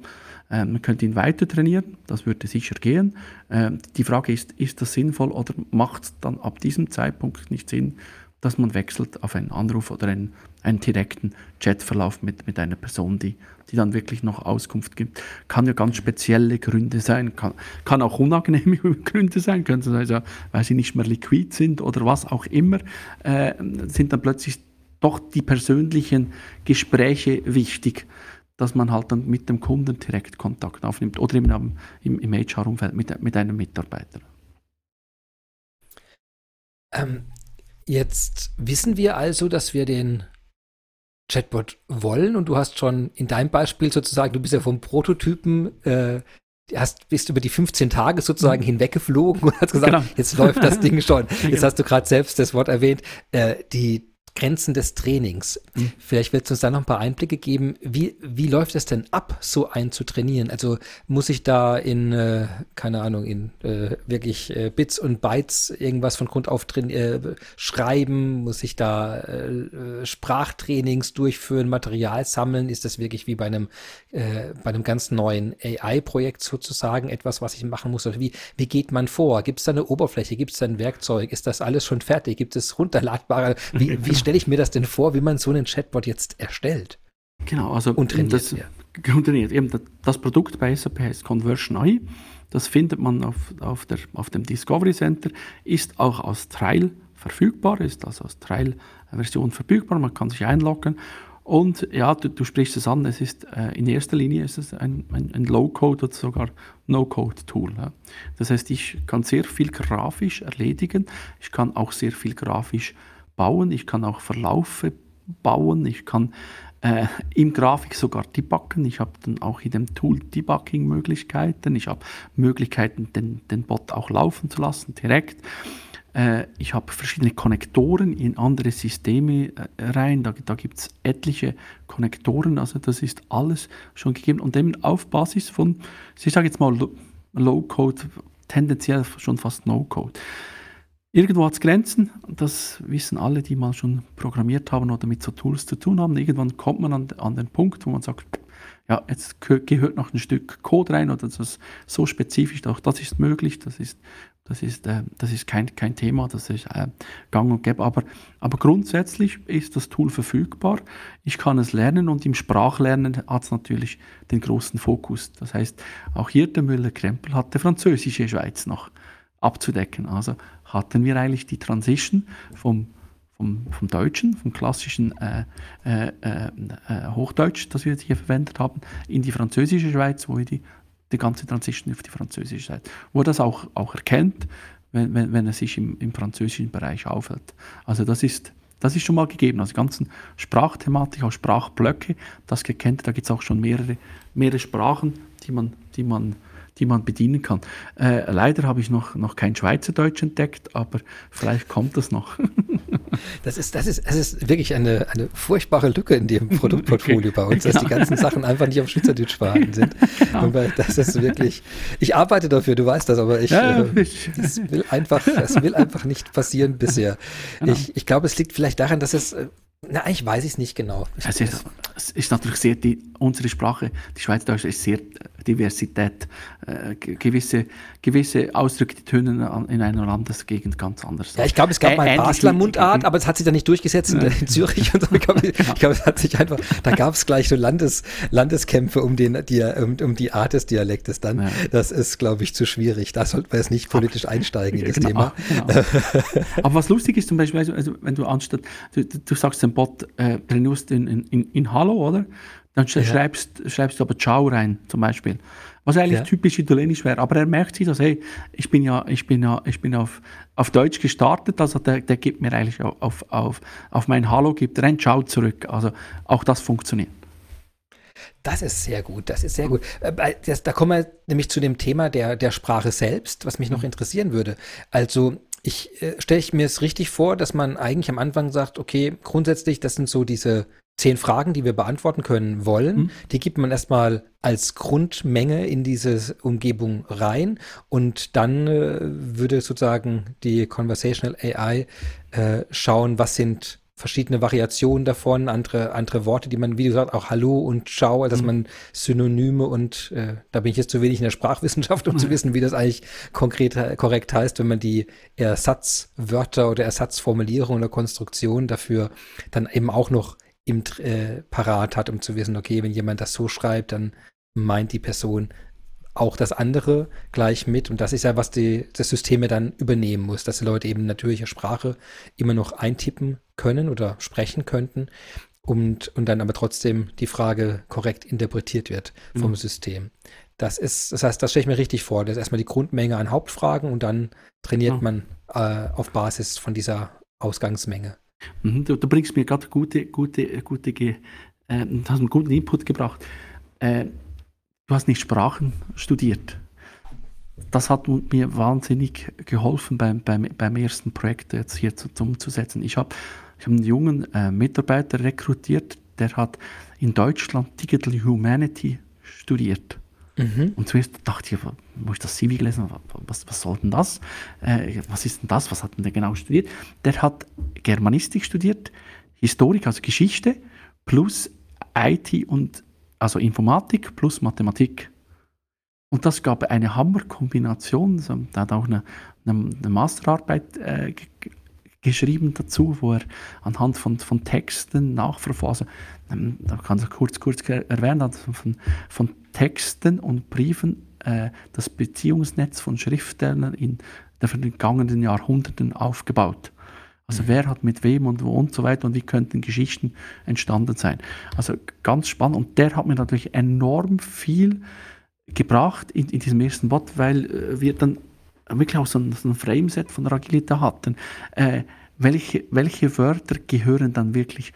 äh, man könnte ihn weiter trainieren, das würde sicher gehen. Äh, die Frage ist, ist das sinnvoll oder macht es dann ab diesem Zeitpunkt nicht Sinn, dass man wechselt auf einen Anruf oder einen, einen direkten Chatverlauf mit, mit einer Person, die, die dann wirklich noch Auskunft gibt. Kann ja ganz spezielle Gründe sein, kann, kann auch unangenehme Gründe sein, könnte sein, also, weil sie nicht mehr liquid sind oder was auch immer, äh, sind dann plötzlich doch die persönlichen Gespräche wichtig, dass man halt dann mit dem Kunden direkt Kontakt aufnimmt oder eben im, im HR-Umfeld mit, mit einem Mitarbeiter. Ähm, jetzt wissen wir also, dass wir den Chatbot wollen und du hast schon in deinem Beispiel sozusagen, du bist ja vom Prototypen äh, hast, bist über die 15 Tage sozusagen mhm. hinweggeflogen und hast gesagt, genau. jetzt läuft das Ding schon. Jetzt hast du gerade selbst das Wort erwähnt. Äh, die Grenzen des Trainings. Mhm. Vielleicht willst du uns da noch ein paar Einblicke geben. Wie, wie läuft es denn ab, so einen zu trainieren? Also muss ich da in, äh, keine Ahnung, in äh, wirklich äh, Bits und Bytes irgendwas von Grund auf äh, schreiben? Muss ich da äh, Sprachtrainings durchführen, Material sammeln? Ist das wirklich wie bei einem, äh, bei einem ganz neuen AI-Projekt sozusagen etwas, was ich machen muss? Oder wie, wie geht man vor? Gibt es da eine Oberfläche? Gibt es da ein Werkzeug? Ist das alles schon fertig? Gibt es runterladbare? Wie, wie stelle ich mir das denn vor, wie man so einen Chatbot jetzt erstellt? Genau, also und trainiert, das, ja. trainiert. Eben das Produkt bei SAP heißt Conversion AI. Das findet man auf, auf, der, auf dem Discovery Center, ist auch als Trial verfügbar, ist also als Trial-Version verfügbar. Man kann sich einloggen und ja, du, du, sprichst es an, es ist äh, in erster Linie ist es ein, ein, ein Low-Code oder sogar No-Code-Tool. Ja. Das heißt, ich kann sehr viel grafisch erledigen, ich kann auch sehr viel grafisch bauen, ich kann auch Verlaufe bauen, ich kann äh, im Grafik sogar debuggen. Ich habe dann auch in dem Tool Debugging-Möglichkeiten. Ich habe Möglichkeiten, den, den Bot auch laufen zu lassen, direkt. Äh, ich habe verschiedene Konnektoren in andere Systeme äh, rein. Da, da gibt es etliche Konnektoren. Also das ist alles schon gegeben. Und eben auf Basis von, ich sage jetzt mal Low-Code, tendenziell schon fast No-Code. Irgendwo hat es Grenzen, das wissen alle, die mal schon programmiert haben oder mit so Tools zu tun haben. Irgendwann kommt man an, an den Punkt, wo man sagt, ja, jetzt gehört noch ein Stück Code rein oder das ist so spezifisch, auch das ist möglich, das ist, das ist, äh, das ist kein, kein Thema, das ist äh, gang und gäbe. Aber, aber grundsätzlich ist das Tool verfügbar, ich kann es lernen und im Sprachlernen hat es natürlich den großen Fokus. Das heißt, auch hier der Müller-Krempel hat der französische Schweiz noch abzudecken. Also hatten wir eigentlich die Transition vom, vom, vom Deutschen, vom klassischen äh, äh, äh, Hochdeutsch, das wir jetzt hier verwendet haben, in die französische Schweiz, wo wir die, die ganze Transition auf die französische Seite, wo er das auch, auch erkennt, wenn, wenn, wenn er sich im, im französischen Bereich aufhält. Also das ist, das ist schon mal gegeben. Also die ganzen Sprachthematik, auch Sprachblöcke, das gekennt, da gibt es auch schon mehrere, mehrere Sprachen, die man, die man die man bedienen kann. Äh, leider habe ich noch, noch kein Schweizerdeutsch entdeckt, aber vielleicht kommt das noch. das, ist, das, ist, das ist wirklich eine, eine furchtbare Lücke in dem Produktportfolio okay. bei uns, dass genau. die ganzen Sachen einfach nicht auf Schweizerdeutsch vorhanden sind. Genau. das ist wirklich, ich arbeite dafür, du weißt das, aber ich, ja, äh, das will einfach, das will einfach nicht passieren bisher. Genau. Ich, ich glaube, es liegt vielleicht daran, dass es äh, na, ich weiß es nicht genau. es ist, es ist natürlich sehr, die, unsere Sprache, die Schweizerdeutsche, ist sehr Diversität, äh, gewisse, gewisse Ausdrücke, die tönen in einer Landesgegend ganz anders. Ja, ich glaube, es gab mal Basler Mundart, aber es hat sich dann nicht durchgesetzt in, in Zürich und so. Ich glaube, glaub, es hat sich einfach, da gab es gleich so Landes, Landeskämpfe um, den, die, um, um die Art des Dialektes dann. Ja. Das ist, glaube ich, zu schwierig. Da sollten wir jetzt nicht politisch einsteigen in das genau, Thema. Genau. aber was lustig ist zum Beispiel, also, also wenn du anstatt, du, du sagst dem Bot, äh, trainierst in, in, in Hallo, oder? Dann ja. schreibst, schreibst du aber Ciao rein, zum Beispiel. Was eigentlich ja. typisch italienisch wäre. Aber er merkt sich, dass, hey, ich bin ja, ich bin ja, ich bin auf, auf Deutsch gestartet, also der, der gibt mir eigentlich auf, auf, auf mein Hallo, gibt er ein Ciao zurück. Also auch das funktioniert. Das ist sehr gut, das ist sehr gut. Äh, das, da kommen wir nämlich zu dem Thema der, der Sprache selbst, was mich noch mhm. interessieren würde. Also ich äh, stelle ich mir es richtig vor, dass man eigentlich am Anfang sagt, okay, grundsätzlich, das sind so diese zehn Fragen, die wir beantworten können wollen. Mhm. Die gibt man erstmal als Grundmenge in diese Umgebung rein und dann äh, würde sozusagen die Conversational AI äh, schauen, was sind verschiedene Variationen davon, andere, andere Worte, die man, wie gesagt, auch Hallo und Ciao, also dass mhm. man Synonyme und äh, da bin ich jetzt zu wenig in der Sprachwissenschaft, um mhm. zu wissen, wie das eigentlich konkret korrekt heißt, wenn man die Ersatzwörter oder Ersatzformulierungen oder Konstruktionen dafür dann eben auch noch im äh, parat hat, um zu wissen, okay, wenn jemand das so schreibt, dann meint die Person auch das andere gleich mit. Und das ist ja, was die, das System ja dann übernehmen muss, dass die Leute eben natürliche Sprache immer noch eintippen können oder sprechen könnten und, und dann aber trotzdem die Frage korrekt interpretiert wird vom mhm. System. Das ist, das heißt, das stelle ich mir richtig vor. Das ist erstmal die Grundmenge an Hauptfragen und dann trainiert mhm. man äh, auf Basis von dieser Ausgangsmenge. Mhm, du, du, bringst mir gerade gute, gute, gute, äh, hast einen guten Input gebracht. Äh, du hast nicht Sprachen studiert. Das hat mir wahnsinnig geholfen beim, beim, beim ersten Projekt jetzt hier zu, umzusetzen. Ich habe ich hab einen jungen äh, Mitarbeiter rekrutiert, der hat in Deutschland Digital Humanity studiert. Mhm. Und zuerst dachte ich, wo ich das CV gelesen was, was soll denn das? Äh, was ist denn das? Was hat denn der genau studiert? Der hat Germanistik studiert, Historik, also Geschichte, plus IT und also Informatik plus Mathematik. Und das gab eine Hammerkombination. Da hat auch eine, eine, eine Masterarbeit äh, geschrieben dazu, wo er anhand von, von Texten nachverfassen, ähm, da kann ich kurz, kurz erwähnen, also von, von Texten und Briefen äh, das Beziehungsnetz von Schriftstellern in den vergangenen Jahrhunderten aufgebaut. Also mhm. wer hat mit wem und wo und so weiter und wie könnten Geschichten entstanden sein. Also ganz spannend und der hat mir natürlich enorm viel gebracht in, in diesem ersten Bot, weil äh, wir dann wirklich auch so ein, so ein Frameset von Agilita hatten. Äh, welche, welche Wörter gehören dann wirklich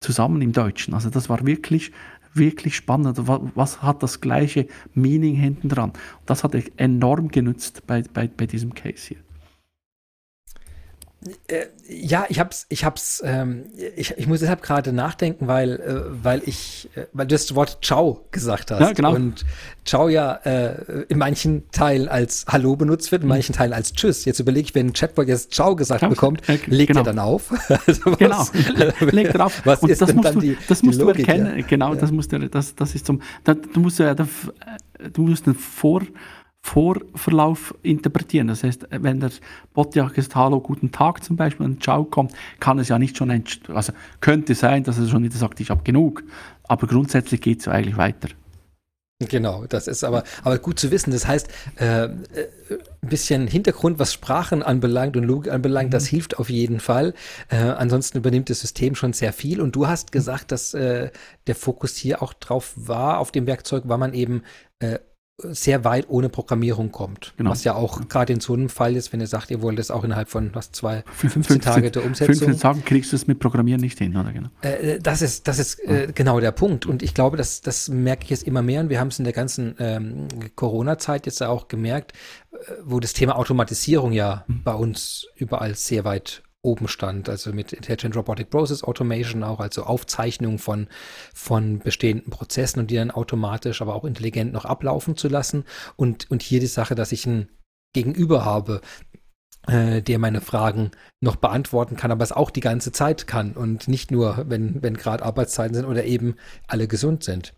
zusammen im Deutschen? Also das war wirklich wirklich spannend. Was hat das gleiche Meaning hinten dran? Das hat enorm genutzt bei, bei, bei diesem Case hier. Äh, ja, ich hab's, ich hab's, ähm, ich, ich muss deshalb gerade nachdenken, weil, äh, weil ich, äh, weil du das Wort Ciao gesagt hast. Ja, genau. Und Ciao ja äh, in manchen Teilen als Hallo benutzt wird, in mhm. manchen Teilen als Tschüss. Jetzt überlege ich, wenn ein Chatbot jetzt Ciao gesagt Ciao. bekommt, legt genau. er dann auf? also was, genau, legt er auf. Was Und ist das musst du, die, das musst Logik, du erkennen, ja? genau, ja. das musst du, das, das ist zum, da, du musst ja, du musst den Vor, Vorverlauf interpretieren. Das heißt, wenn der Bot ja gesagt Hallo, guten Tag zum Beispiel und Ciao kommt, kann es ja nicht schon, also könnte sein, dass er schon wieder sagt, ich habe genug, aber grundsätzlich geht es ja eigentlich weiter. Genau, das ist aber, aber gut zu wissen. Das heißt, äh, äh, ein bisschen Hintergrund, was Sprachen anbelangt und Logik anbelangt, mhm. das hilft auf jeden Fall. Äh, ansonsten übernimmt das System schon sehr viel. Und du hast gesagt, dass äh, der Fokus hier auch drauf war, auf dem Werkzeug, weil man eben äh, sehr weit ohne Programmierung kommt. Genau. Was ja auch gerade in so einem Fall ist, wenn ihr sagt, ihr wollt es auch innerhalb von was zwei 15 Tage der Umsetzung. 15 Tagen kriegst du es mit Programmieren nicht hin, oder genau? Äh, das ist, das ist äh, genau der Punkt. Und ich glaube, das, das merke ich jetzt immer mehr und wir haben es in der ganzen ähm, Corona-Zeit jetzt auch gemerkt, äh, wo das Thema Automatisierung ja mhm. bei uns überall sehr weit oben stand, also mit Intelligent Robotic Process Automation auch, also Aufzeichnung von, von bestehenden Prozessen und die dann automatisch, aber auch intelligent noch ablaufen zu lassen. Und, und hier die Sache, dass ich ein Gegenüber habe, äh, der meine Fragen noch beantworten kann, aber es auch die ganze Zeit kann und nicht nur, wenn, wenn gerade Arbeitszeiten sind oder eben alle gesund sind.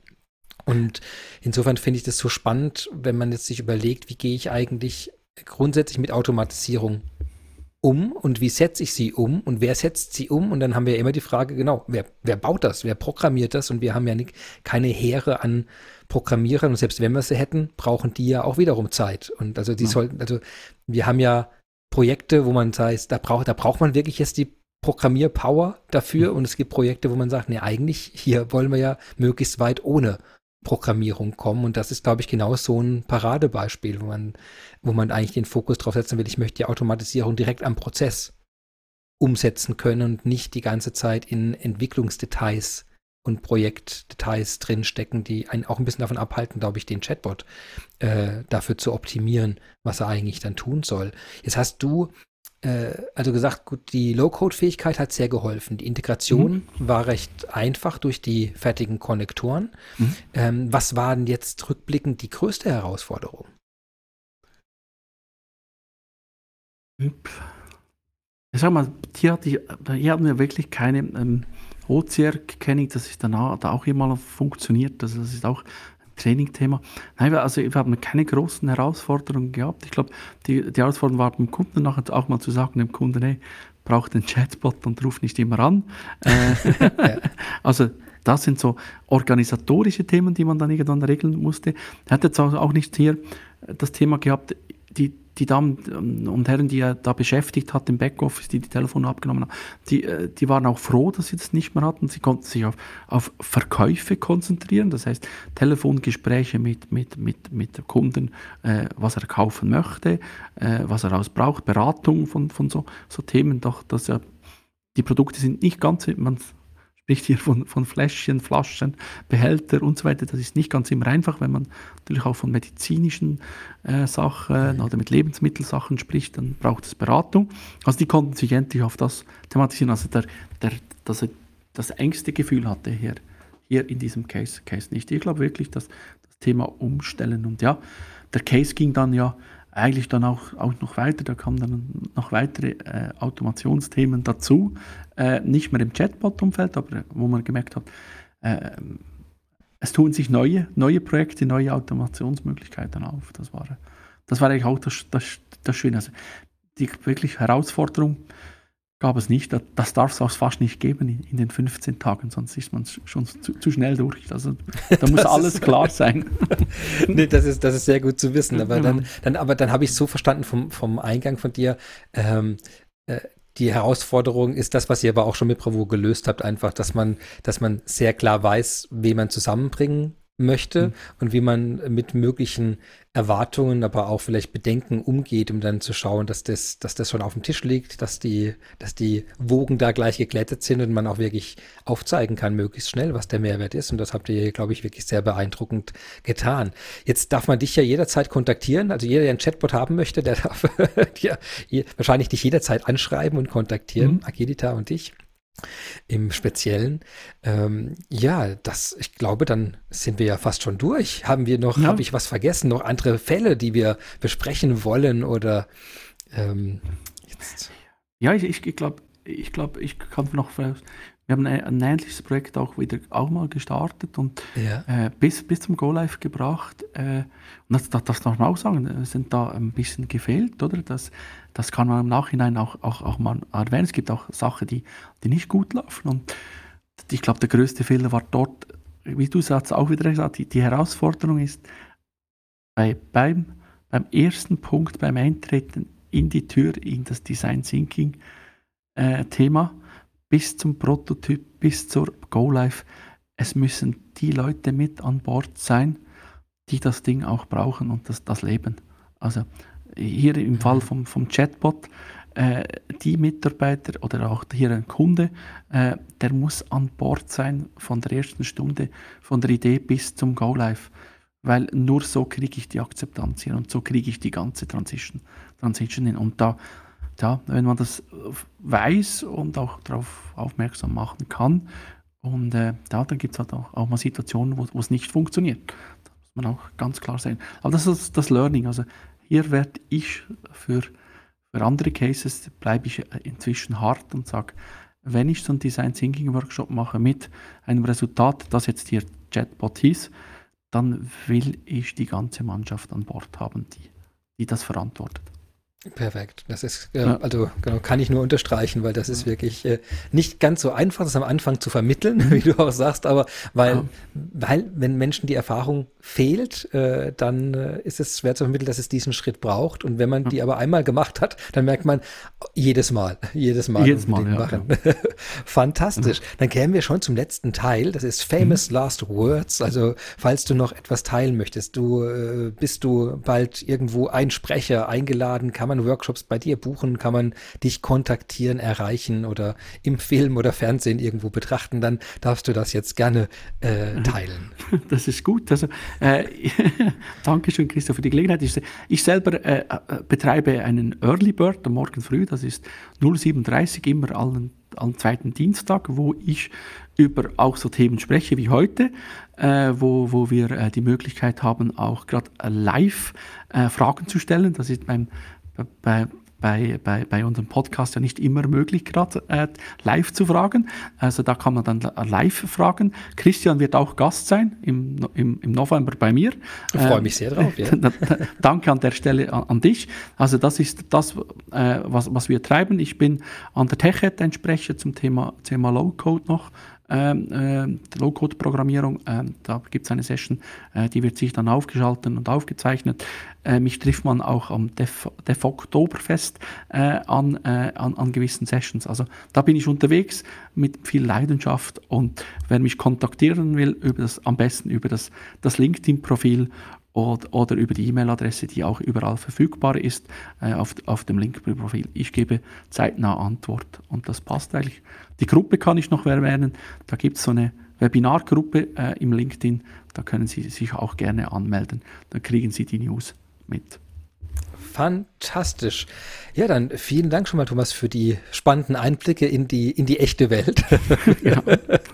Und insofern finde ich das so spannend, wenn man jetzt sich überlegt, wie gehe ich eigentlich grundsätzlich mit Automatisierung um und wie setze ich sie um und wer setzt sie um? Und dann haben wir ja immer die Frage, genau, wer, wer baut das, wer programmiert das? Und wir haben ja nicht, keine Heere an Programmierern und selbst wenn wir sie hätten, brauchen die ja auch wiederum Zeit. Und also die ja. sollten, also wir haben ja Projekte, wo man sagt, da braucht, da braucht man wirklich jetzt die Programmierpower dafür mhm. und es gibt Projekte, wo man sagt, nee, eigentlich hier wollen wir ja möglichst weit ohne Programmierung kommen. Und das ist, glaube ich, genau so ein Paradebeispiel, wo man, wo man eigentlich den Fokus drauf setzen will. Ich möchte die Automatisierung direkt am Prozess umsetzen können und nicht die ganze Zeit in Entwicklungsdetails und Projektdetails drinstecken, die einen auch ein bisschen davon abhalten, glaube ich, den Chatbot äh, dafür zu optimieren, was er eigentlich dann tun soll. Jetzt hast du äh, also gesagt, gut, die Low-Code-Fähigkeit hat sehr geholfen. Die Integration mhm. war recht einfach durch die fertigen Konnektoren. Mhm. Ähm, was war denn jetzt rückblickend die größte Herausforderung? Ich sag mal, hier, die, hier hatten wir wirklich keine ähm, OCR kenne ich, das ist danach da auch immer funktioniert. Also das ist auch Trainingthema. Nein, also wir haben keine großen Herausforderungen gehabt. Ich glaube, die, die Herausforderung war beim Kunden nachher auch mal zu sagen, dem Kunden, hey, braucht einen Chatbot und ruft nicht immer an. Äh, also das sind so organisatorische Themen, die man dann irgendwann regeln musste. Er hat jetzt auch nicht hier das Thema gehabt, die, Damen und Herren, die er da beschäftigt hat im Backoffice, die die Telefone abgenommen haben, die, äh, die waren auch froh, dass sie das nicht mehr hatten. Sie konnten sich auf, auf Verkäufe konzentrieren, das heißt Telefongespräche mit, mit, mit, mit Kunden, äh, was er kaufen möchte, äh, was er ausbraucht, Beratung von, von so, so Themen. Doch, dass er, die Produkte sind nicht ganz, man spricht hier von, von Fläschchen, Flaschen, Behälter und so weiter. Das ist nicht ganz immer einfach, wenn man natürlich auch von medizinischen äh, Sachen oder mit Lebensmittelsachen spricht, dann braucht es Beratung. Also die konnten sich endlich auf das thematisieren. Also der, der, dass er das engste Gefühl hatte hier, hier in diesem Case, Case nicht. Ich glaube wirklich, dass das Thema umstellen und ja, der Case ging dann ja eigentlich dann auch, auch noch weiter, da kamen dann noch weitere äh, Automationsthemen dazu, äh, nicht mehr im Chatbot-Umfeld, aber wo man gemerkt hat, äh, es tun sich neue, neue Projekte, neue Automationsmöglichkeiten auf. Das war, das war eigentlich auch das, das, das Schöne. Also die wirklich Herausforderung, gab es nicht. Das darf es auch fast nicht geben in den 15 Tagen, sonst ist man schon zu, zu schnell durch. Also, da muss alles klar sein. nee, das ist, das ist sehr gut zu wissen. Aber dann, dann, aber dann habe ich so verstanden vom, vom Eingang von dir, ähm, äh, die Herausforderung ist das, was ihr aber auch schon mit Bravo gelöst habt, einfach, dass man, dass man sehr klar weiß, wen man zusammenbringen möchte mhm. und wie man mit möglichen Erwartungen, aber auch vielleicht Bedenken umgeht, um dann zu schauen, dass das, dass das schon auf dem Tisch liegt, dass die, dass die Wogen da gleich geglättet sind und man auch wirklich aufzeigen kann, möglichst schnell, was der Mehrwert ist. Und das habt ihr, glaube ich, wirklich sehr beeindruckend getan. Jetzt darf man dich ja jederzeit kontaktieren. Also jeder, der einen Chatbot haben möchte, der darf dir wahrscheinlich dich jederzeit anschreiben und kontaktieren, mhm. Agilita und dich im Speziellen. Ähm, ja, das, ich glaube, dann sind wir ja fast schon durch. Haben wir noch, ja. habe ich was vergessen, noch andere Fälle, die wir besprechen wollen oder ähm, jetzt? Ja, ich, ich glaube, ich glaube, ich kann noch wir haben ein, ein ähnliches Projekt auch wieder auch mal gestartet und ja. äh, bis, bis zum Go Live gebracht. Äh, und das, das, das, darf man auch sagen, wir sind da ein bisschen gefehlt, oder? Das, das kann man im Nachhinein auch, auch, auch mal erwähnen. Es gibt auch Sachen, die, die nicht gut laufen. Und ich glaube, der größte Fehler war dort, wie du sagst, auch wieder gesagt, die, die Herausforderung ist, bei, beim, beim ersten Punkt, beim Eintreten in die Tür in das Design Thinking äh, Thema, bis zum Prototyp, bis zur Go Live. Es müssen die Leute mit an Bord sein, die das Ding auch brauchen und das, das leben. Also hier im Fall vom, vom Chatbot, äh, die Mitarbeiter oder auch hier ein Kunde, äh, der muss an Bord sein von der ersten Stunde, von der Idee bis zum Go Live. Weil nur so kriege ich die Akzeptanz hier und so kriege ich die ganze Transition, Transition hin. Und da ja, wenn man das weiß und auch darauf aufmerksam machen kann, und äh, ja, dann gibt es halt auch, auch, mal Situationen, wo es nicht funktioniert. Das muss man auch ganz klar sehen. Aber das ist das Learning. Also hier werde ich für, für andere Cases, bleibe ich inzwischen hart und sage, wenn ich so einen Design Thinking Workshop mache mit einem Resultat, das jetzt hier Chatbot hieß, dann will ich die ganze Mannschaft an Bord haben, die, die das verantwortet. Perfekt. Das ist, äh, ja. also genau, kann ich nur unterstreichen, weil das ist wirklich äh, nicht ganz so einfach, das am Anfang zu vermitteln, wie du auch sagst, aber weil, ja. weil wenn Menschen die Erfahrung fehlt, äh, dann äh, ist es schwer zu vermitteln, dass es diesen Schritt braucht. Und wenn man ja. die aber einmal gemacht hat, dann merkt man jedes Mal, jedes Mal, jedes Mal machen. Fantastisch. Dann kämen wir schon zum letzten Teil. Das ist Famous mhm. Last Words. Also falls du noch etwas teilen möchtest, du äh, bist du bald irgendwo ein Sprecher eingeladen, kann man man Workshops bei dir buchen? Kann man dich kontaktieren, erreichen oder im Film oder Fernsehen irgendwo betrachten? Dann darfst du das jetzt gerne äh, teilen. Das ist gut. Also, äh, Dankeschön, Christoph, für die Gelegenheit. Ich, ich selber äh, äh betreibe einen Early Bird am Morgen früh. Das ist 07.30 immer allen am zweiten Dienstag, wo ich über auch so Themen spreche wie heute, äh, wo, wo wir äh, die Möglichkeit haben, auch gerade äh, live äh, Fragen zu stellen. Das ist beim bei, bei, bei, bei unserem Podcast ja nicht immer möglich, gerade äh, live zu fragen. Also da kann man dann live fragen. Christian wird auch Gast sein im, im, im November bei mir. Ich freue mich sehr drauf. Ja. Danke an der Stelle an, an, dich. Also das ist das, äh, was, was wir treiben. Ich bin an der TechEd ein Sprecher zum Thema, Thema Low-Code noch ähm, äh, Low-Code-Programmierung. Äh, da gibt es eine Session, äh, die wird sich dann aufgeschaltet und aufgezeichnet. Äh, mich trifft man auch am Def, Def Oktoberfest äh, an, äh, an, an gewissen Sessions. Also da bin ich unterwegs mit viel Leidenschaft und wer mich kontaktieren will, über das, am besten über das, das LinkedIn-Profil oder, oder über die E-Mail-Adresse, die auch überall verfügbar ist, äh, auf, auf dem Link-Profil. Ich gebe zeitnah Antwort und das passt eigentlich. Die Gruppe kann ich noch erwähnen. Da gibt es so eine Webinargruppe äh, im LinkedIn. Da können Sie sich auch gerne anmelden. Da kriegen Sie die News mit. Fantastisch. Ja, dann vielen Dank schon mal, Thomas, für die spannenden Einblicke in die, in die echte Welt. Ja.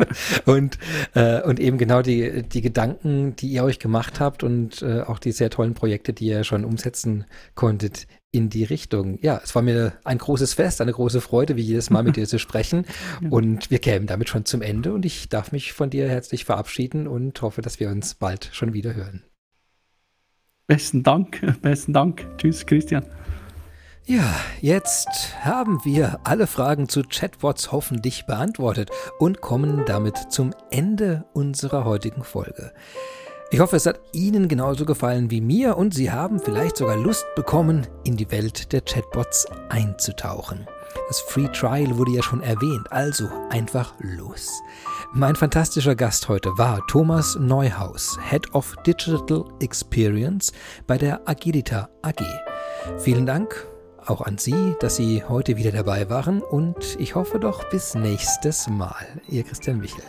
und, äh, und eben genau die, die Gedanken, die ihr euch gemacht habt und äh, auch die sehr tollen Projekte, die ihr schon umsetzen konntet in die Richtung. Ja, es war mir ein großes Fest, eine große Freude, wie jedes Mal mit dir zu sprechen. Und wir kämen damit schon zum Ende und ich darf mich von dir herzlich verabschieden und hoffe, dass wir uns bald schon wieder hören. Besten Dank, besten Dank. Tschüss, Christian. Ja, jetzt haben wir alle Fragen zu Chatbots hoffentlich beantwortet und kommen damit zum Ende unserer heutigen Folge. Ich hoffe, es hat Ihnen genauso gefallen wie mir und Sie haben vielleicht sogar Lust bekommen, in die Welt der Chatbots einzutauchen. Das Free Trial wurde ja schon erwähnt, also einfach los. Mein fantastischer Gast heute war Thomas Neuhaus, Head of Digital Experience bei der Agilita AG. Vielen Dank auch an Sie, dass Sie heute wieder dabei waren und ich hoffe doch bis nächstes Mal. Ihr Christian Michel.